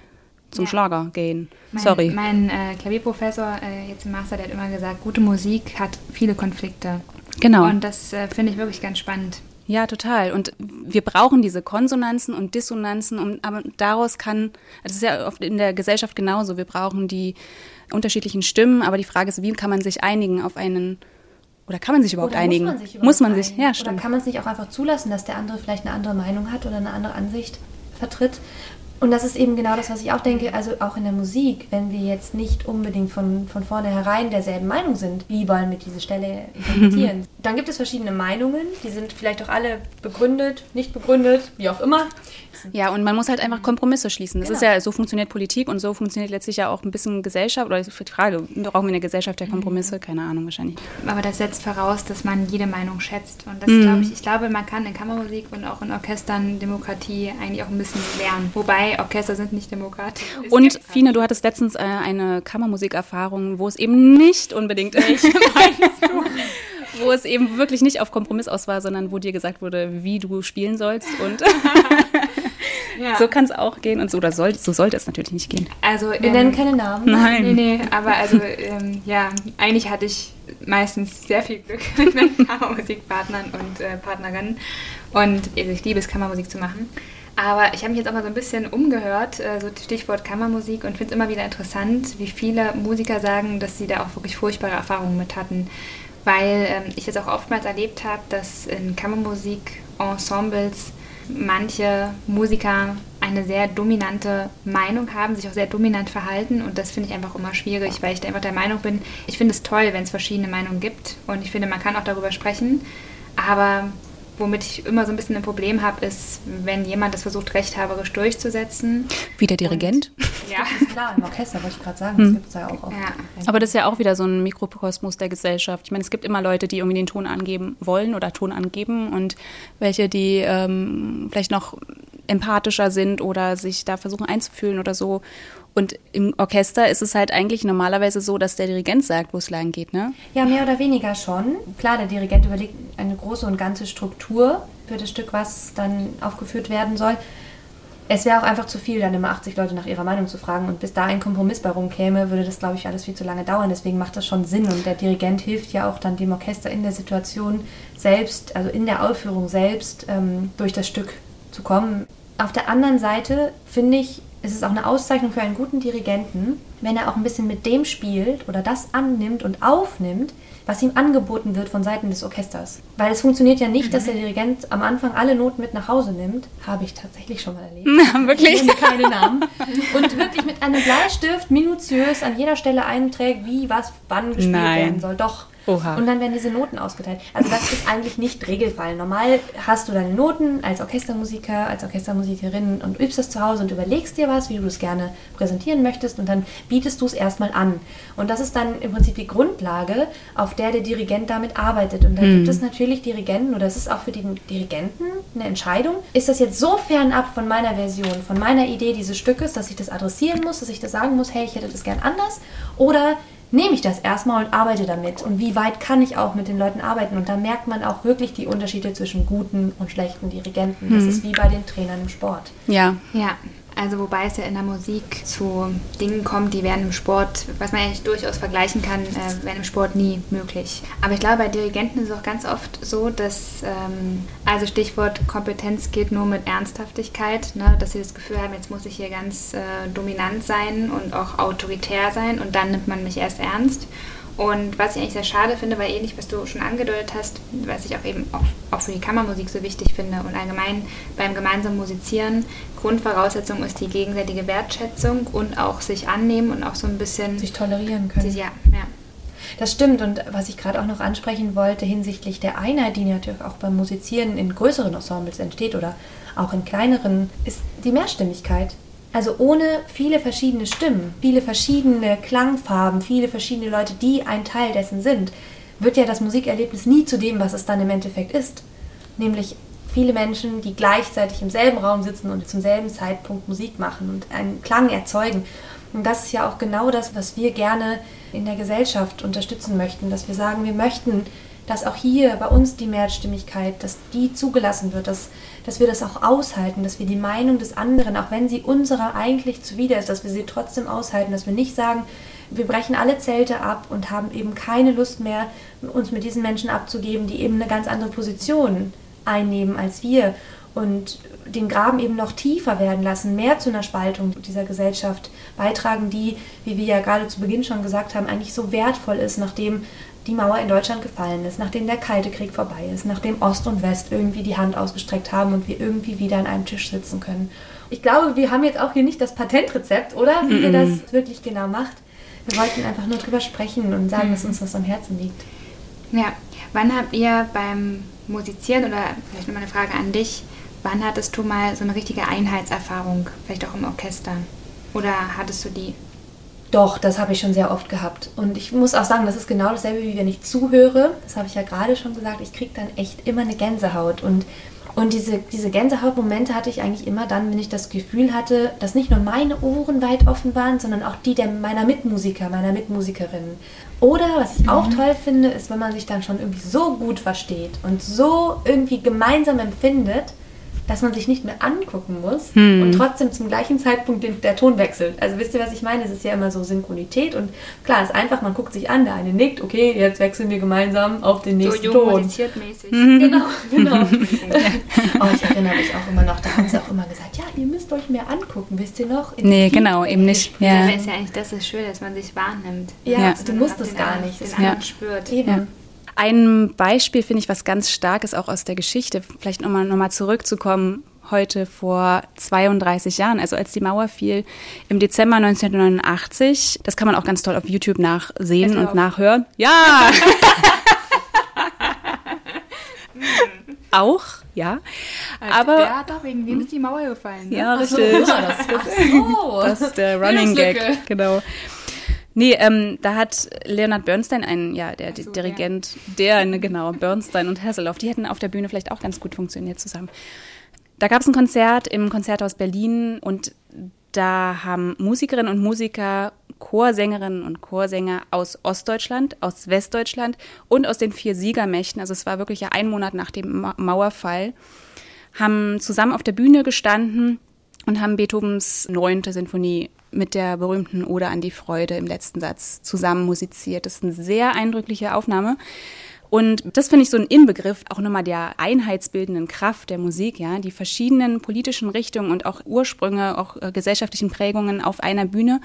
zum ja. Schlager gehen. Mein, Sorry. Mein äh, Klavierprofessor äh, jetzt im Master, der hat immer gesagt, gute Musik hat viele Konflikte. Genau. Und das äh, finde ich wirklich ganz spannend. Ja, total. Und wir brauchen diese Konsonanzen und Dissonanzen, um, aber daraus kann, das ist ja oft in der Gesellschaft genauso, wir brauchen die unterschiedlichen Stimmen, aber die Frage ist, wie kann man sich einigen auf einen, oder kann man sich überhaupt oder einigen? Muss man sich, überhaupt muss man sich ja, stimmt. Oder kann man es nicht auch einfach zulassen, dass der andere vielleicht eine andere Meinung hat oder eine andere Ansicht vertritt und das ist eben genau das, was ich auch denke, also auch in der Musik, wenn wir jetzt nicht unbedingt von, von vornherein derselben Meinung sind, wie wollen wir diese Stelle interpretieren? Dann gibt es verschiedene Meinungen, die sind vielleicht auch alle begründet, nicht begründet, wie auch immer. Ja, und man muss halt einfach Kompromisse schließen. Das genau. ist ja, so funktioniert Politik und so funktioniert letztlich ja auch ein bisschen Gesellschaft. Oder die Frage, brauchen wir eine Gesellschaft der Kompromisse? Keine Ahnung, wahrscheinlich. Aber das setzt voraus, dass man jede Meinung schätzt. Und das mhm. glaube ich, ich glaube, man kann in Kammermusik und auch in Orchestern Demokratie eigentlich auch ein bisschen lernen. Wobei Orchester sind nicht demokratisch. Es und Fine, du hattest letztens äh, eine Kammermusikerfahrung, wo es eben nicht unbedingt ist. meinst du? wo es eben wirklich nicht auf Kompromiss aus war, sondern wo dir gesagt wurde, wie du spielen sollst und ja. so kann es auch gehen und so oder soll, so sollte es natürlich nicht gehen. Also wir ähm, nennen keine Namen. Nein. Nee, nee, aber also ähm, ja, eigentlich hatte ich meistens sehr viel Glück mit meinen Kammermusikpartnern und äh, Partnerinnen Und also ich liebe es, Kammermusik zu machen. Aber ich habe mich jetzt auch mal so ein bisschen umgehört, äh, so Stichwort Kammermusik, und finde es immer wieder interessant, wie viele Musiker sagen, dass sie da auch wirklich furchtbare Erfahrungen mit hatten. Weil ähm, ich es auch oftmals erlebt habe, dass in Kammermusik-Ensembles manche Musiker eine sehr dominante Meinung haben, sich auch sehr dominant verhalten. Und das finde ich einfach immer schwierig, weil ich einfach der Meinung bin, ich finde es toll, wenn es verschiedene Meinungen gibt. Und ich finde, man kann auch darüber sprechen, aber womit ich immer so ein bisschen ein Problem habe, ist, wenn jemand das versucht, rechthaberisch durchzusetzen. Wie der Dirigent? Und, ja, klar, im Orchester wollte ich gerade sagen, das hm. gibt es ja auch oft. Ja. Aber das ist ja auch wieder so ein Mikrokosmos der Gesellschaft. Ich meine, es gibt immer Leute, die irgendwie den Ton angeben wollen oder Ton angeben und welche, die ähm, vielleicht noch empathischer sind oder sich da versuchen einzufühlen oder so. Und im Orchester ist es halt eigentlich normalerweise so, dass der Dirigent sagt, wo es lang geht, ne? Ja, mehr oder weniger schon. Klar, der Dirigent überlegt eine große und ganze Struktur für das Stück, was dann aufgeführt werden soll. Es wäre auch einfach zu viel, dann immer 80 Leute nach ihrer Meinung zu fragen. Und bis da ein Kompromiss bei rumkäme, würde das, glaube ich, alles viel zu lange dauern. Deswegen macht das schon Sinn. Und der Dirigent hilft ja auch dann dem Orchester in der Situation selbst, also in der Aufführung selbst, ähm, durch das Stück zu kommen. Auf der anderen Seite finde ich, es ist auch eine Auszeichnung für einen guten Dirigenten, wenn er auch ein bisschen mit dem spielt oder das annimmt und aufnimmt, was ihm angeboten wird von Seiten des Orchesters. Weil es funktioniert ja nicht, dass der Dirigent am Anfang alle Noten mit nach Hause nimmt. Habe ich tatsächlich schon mal erlebt. Ja, wirklich? Ich keine Namen. Und wirklich mit einem Bleistift minutiös an jeder Stelle einträgt, wie was wann gespielt Nein. werden soll. Doch. Oha. Und dann werden diese Noten ausgeteilt. Also das ist eigentlich nicht Regelfall. Normal hast du deine Noten als Orchestermusiker, als Orchestermusikerin und übst das zu Hause und überlegst dir was, wie du es gerne präsentieren möchtest und dann bietest du es erstmal an. Und das ist dann im Prinzip die Grundlage, auf der der Dirigent damit arbeitet. Und da hm. gibt es natürlich Dirigenten oder es ist auch für den Dirigenten eine Entscheidung. Ist das jetzt so fernab von meiner Version, von meiner Idee dieses Stückes, dass ich das adressieren muss, dass ich das sagen muss, hey, ich hätte das gern anders? Oder nehme ich das erstmal und arbeite damit und wie weit kann ich auch mit den Leuten arbeiten. Und da merkt man auch wirklich die Unterschiede zwischen guten und schlechten Dirigenten. Das mhm. ist wie bei den Trainern im Sport. Ja. Ja. Also wobei es ja in der Musik zu Dingen kommt, die wären im Sport, was man eigentlich durchaus vergleichen kann, äh, wären im Sport nie möglich. Aber ich glaube, bei Dirigenten ist es auch ganz oft so, dass, ähm, also Stichwort Kompetenz geht nur mit Ernsthaftigkeit, ne, dass sie das Gefühl haben, jetzt muss ich hier ganz äh, dominant sein und auch autoritär sein und dann nimmt man mich erst ernst. Und was ich eigentlich sehr schade finde, weil ähnlich, was du schon angedeutet hast, was ich auch eben auch, auch für die Kammermusik so wichtig finde und allgemein beim gemeinsamen Musizieren, Grundvoraussetzung ist die gegenseitige Wertschätzung und auch sich annehmen und auch so ein bisschen... Sich tolerieren können. ja, ja. Das stimmt und was ich gerade auch noch ansprechen wollte hinsichtlich der Einheit, die natürlich auch beim Musizieren in größeren Ensembles entsteht oder auch in kleineren, ist die Mehrstimmigkeit. Also ohne viele verschiedene Stimmen, viele verschiedene Klangfarben, viele verschiedene Leute, die ein Teil dessen sind, wird ja das Musikerlebnis nie zu dem, was es dann im Endeffekt ist. Nämlich viele Menschen, die gleichzeitig im selben Raum sitzen und zum selben Zeitpunkt Musik machen und einen Klang erzeugen. Und das ist ja auch genau das, was wir gerne in der Gesellschaft unterstützen möchten, dass wir sagen, wir möchten, dass auch hier bei uns die Mehrstimmigkeit, dass die zugelassen wird, dass dass wir das auch aushalten, dass wir die Meinung des anderen, auch wenn sie unserer eigentlich zuwider ist, dass wir sie trotzdem aushalten, dass wir nicht sagen, wir brechen alle Zelte ab und haben eben keine Lust mehr, uns mit diesen Menschen abzugeben, die eben eine ganz andere Position einnehmen als wir und den Graben eben noch tiefer werden lassen, mehr zu einer Spaltung dieser Gesellschaft beitragen, die, wie wir ja gerade zu Beginn schon gesagt haben, eigentlich so wertvoll ist, nachdem die Mauer in Deutschland gefallen ist, nachdem der Kalte Krieg vorbei ist, nachdem Ost und West irgendwie die Hand ausgestreckt haben und wir irgendwie wieder an einem Tisch sitzen können. Ich glaube, wir haben jetzt auch hier nicht das Patentrezept, oder? Wie mm -mm. ihr das wirklich genau macht. Wir wollten einfach nur drüber sprechen und sagen, dass uns das am Herzen liegt. Ja, wann habt ihr beim Musizieren oder vielleicht nochmal eine Frage an dich, wann hattest du mal so eine richtige Einheitserfahrung, vielleicht auch im Orchester? Oder hattest du die? Doch, das habe ich schon sehr oft gehabt. Und ich muss auch sagen, das ist genau dasselbe, wie wenn ich zuhöre. Das habe ich ja gerade schon gesagt. Ich kriege dann echt immer eine Gänsehaut. Und, und diese, diese Gänsehautmomente hatte ich eigentlich immer dann, wenn ich das Gefühl hatte, dass nicht nur meine Ohren weit offen waren, sondern auch die der, meiner Mitmusiker, meiner Mitmusikerinnen. Oder was ich auch mhm. toll finde, ist, wenn man sich dann schon irgendwie so gut versteht und so irgendwie gemeinsam empfindet, dass man sich nicht mehr angucken muss hm. und trotzdem zum gleichen Zeitpunkt den, der Ton wechselt. Also wisst ihr, was ich meine? Es ist ja immer so Synchronität und klar, es ist einfach, man guckt sich an, der eine nickt, okay, jetzt wechseln wir gemeinsam auf den nächsten so Ton. mäßig. Mhm. Genau, genau. oh, ich erinnere mich auch immer noch, da haben sie auch immer gesagt, ja, ihr müsst euch mehr angucken, wisst ihr noch? In nee, genau, eben nicht. Ja. ja, ist ja eigentlich das ist schön, dass man sich wahrnimmt. Ja, ja. du musst es gar nicht. Den ja. spürt. Eben. Ja. Ein Beispiel finde ich, was ganz stark ist, auch aus der Geschichte, vielleicht nochmal noch mal zurückzukommen, heute vor 32 Jahren, also als die Mauer fiel, im Dezember 1989. Das kann man auch ganz toll auf YouTube nachsehen und nachhören. Ja! auch, ja. Aber ja, doch, wegen wem ist die Mauer gefallen? Ne? Ja, richtig. So, das, so. das ist der Running Gag, genau. Nee, ähm, da hat Leonard Bernstein, ein, ja, der so, Dirigent, der, ne, genau, Bernstein und Hasselhoff, die hätten auf der Bühne vielleicht auch ganz gut funktioniert zusammen. Da gab es ein Konzert im Konzerthaus Berlin und da haben Musikerinnen und Musiker, Chorsängerinnen und Chorsänger aus Ostdeutschland, aus Westdeutschland und aus den vier Siegermächten, also es war wirklich ja ein Monat nach dem Mauerfall, haben zusammen auf der Bühne gestanden und haben Beethovens neunte Sinfonie mit der berühmten Ode an die Freude im letzten Satz zusammen musiziert. Das ist eine sehr eindrückliche Aufnahme. Und das finde ich so ein Inbegriff auch nochmal der einheitsbildenden Kraft der Musik, ja, die verschiedenen politischen Richtungen und auch Ursprünge, auch äh, gesellschaftlichen Prägungen auf einer Bühne.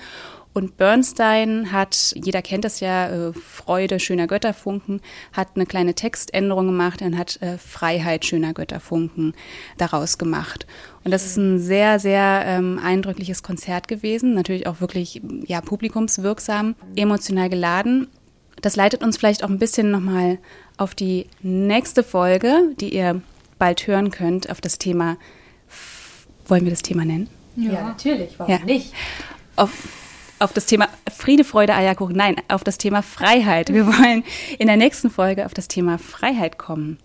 Und Bernstein hat, jeder kennt das ja, äh, Freude, schöner Götterfunken, hat eine kleine Textänderung gemacht und hat äh, Freiheit, schöner Götterfunken daraus gemacht. Und das ist ein sehr, sehr ähm, eindrückliches Konzert gewesen, natürlich auch wirklich ja, publikumswirksam, emotional geladen. Das leitet uns vielleicht auch ein bisschen nochmal auf die nächste Folge, die ihr bald hören könnt, auf das Thema, wollen wir das Thema nennen? Ja, ja natürlich, warum ja. nicht? Auf auf das Thema Friede, Freude, Eierkuchen. Nein, auf das Thema Freiheit. Wir wollen in der nächsten Folge auf das Thema Freiheit kommen.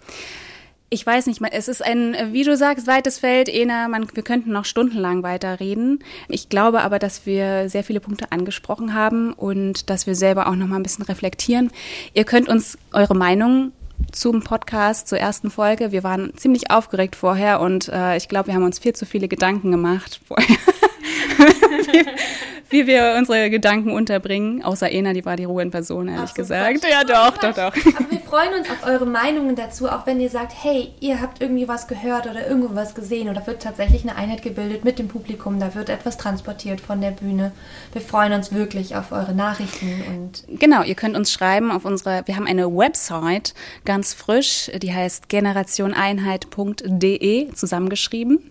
Ich weiß nicht, es ist ein, wie du sagst, weites Feld. Ena, man, wir könnten noch stundenlang weiterreden. Ich glaube aber, dass wir sehr viele Punkte angesprochen haben und dass wir selber auch noch mal ein bisschen reflektieren. Ihr könnt uns eure Meinung zum Podcast, zur ersten Folge. Wir waren ziemlich aufgeregt vorher und äh, ich glaube, wir haben uns viel zu viele Gedanken gemacht vorher. wie wir unsere Gedanken unterbringen. Außer Ena, die war die Ruhe in Person, ehrlich so, gesagt. Quatsch. Ja, doch, doch, doch. Aber wir freuen uns auf eure Meinungen dazu, auch wenn ihr sagt, hey, ihr habt irgendwie was gehört oder irgendwo was gesehen oder wird tatsächlich eine Einheit gebildet mit dem Publikum, da wird etwas transportiert von der Bühne. Wir freuen uns wirklich auf eure Nachrichten und Genau, ihr könnt uns schreiben auf unsere, wir haben eine Website, ganz frisch, die heißt generationeinheit.de zusammengeschrieben.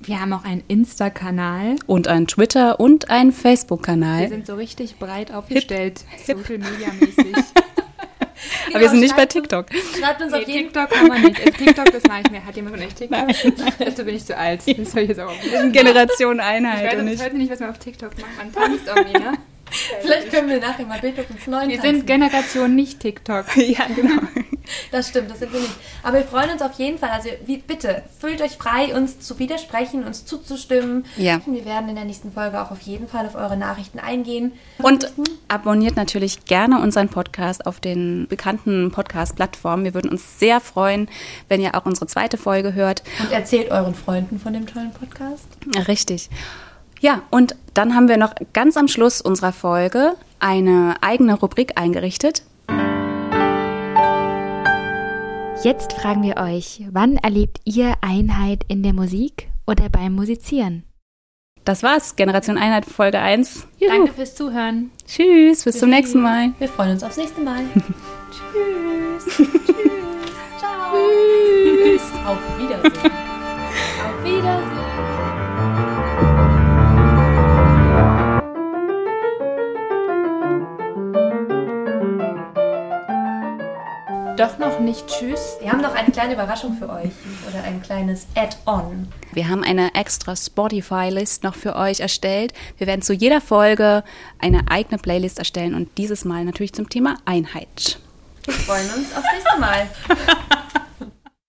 Wir haben auch einen Insta-Kanal. Und einen Twitter- und einen Facebook-Kanal. Wir sind so richtig breit aufgestellt, Social Media-mäßig. Aber wir sind nicht bei TikTok. Schreibt uns nee, auf jeden TikTok kann man nicht. TikTok, das mache ich mir. Hat jemand von euch TikTok? Dazu bin ich zu alt. Das soll ich jetzt auch Generation Einheit. Ich weiß, ich weiß nicht, was man auf TikTok macht. Man tanzt irgendwie, ne? Vielleicht können wir nachher mal Beethovens neuen Wir tanzen. sind Generation nicht TikTok. ja, genau. Das stimmt, das sind wir nicht. Aber wir freuen uns auf jeden Fall. Also wie, bitte, fühlt euch frei, uns zu widersprechen, uns zuzustimmen. Ja. Wir werden in der nächsten Folge auch auf jeden Fall auf eure Nachrichten eingehen. Und abonniert natürlich gerne unseren Podcast auf den bekannten Podcast-Plattformen. Wir würden uns sehr freuen, wenn ihr auch unsere zweite Folge hört. Und erzählt euren Freunden von dem tollen Podcast. Richtig. Ja, und dann haben wir noch ganz am Schluss unserer Folge eine eigene Rubrik eingerichtet. Jetzt fragen wir euch, wann erlebt ihr Einheit in der Musik oder beim Musizieren? Das war's, Generation Einheit Folge 1. Juhu. Danke fürs Zuhören. Tschüss, bis Tschüss. zum nächsten Mal. Wir freuen uns aufs nächste Mal. Tschüss. Tschüss. Ciao. Tschüss. Auf Wiedersehen. Auf Wiedersehen. Doch noch nicht Tschüss. Wir haben noch eine kleine Überraschung für euch oder ein kleines Add-on. Wir haben eine extra Spotify-List noch für euch erstellt. Wir werden zu jeder Folge eine eigene Playlist erstellen und dieses Mal natürlich zum Thema Einheit. Wir freuen uns aufs nächste Mal.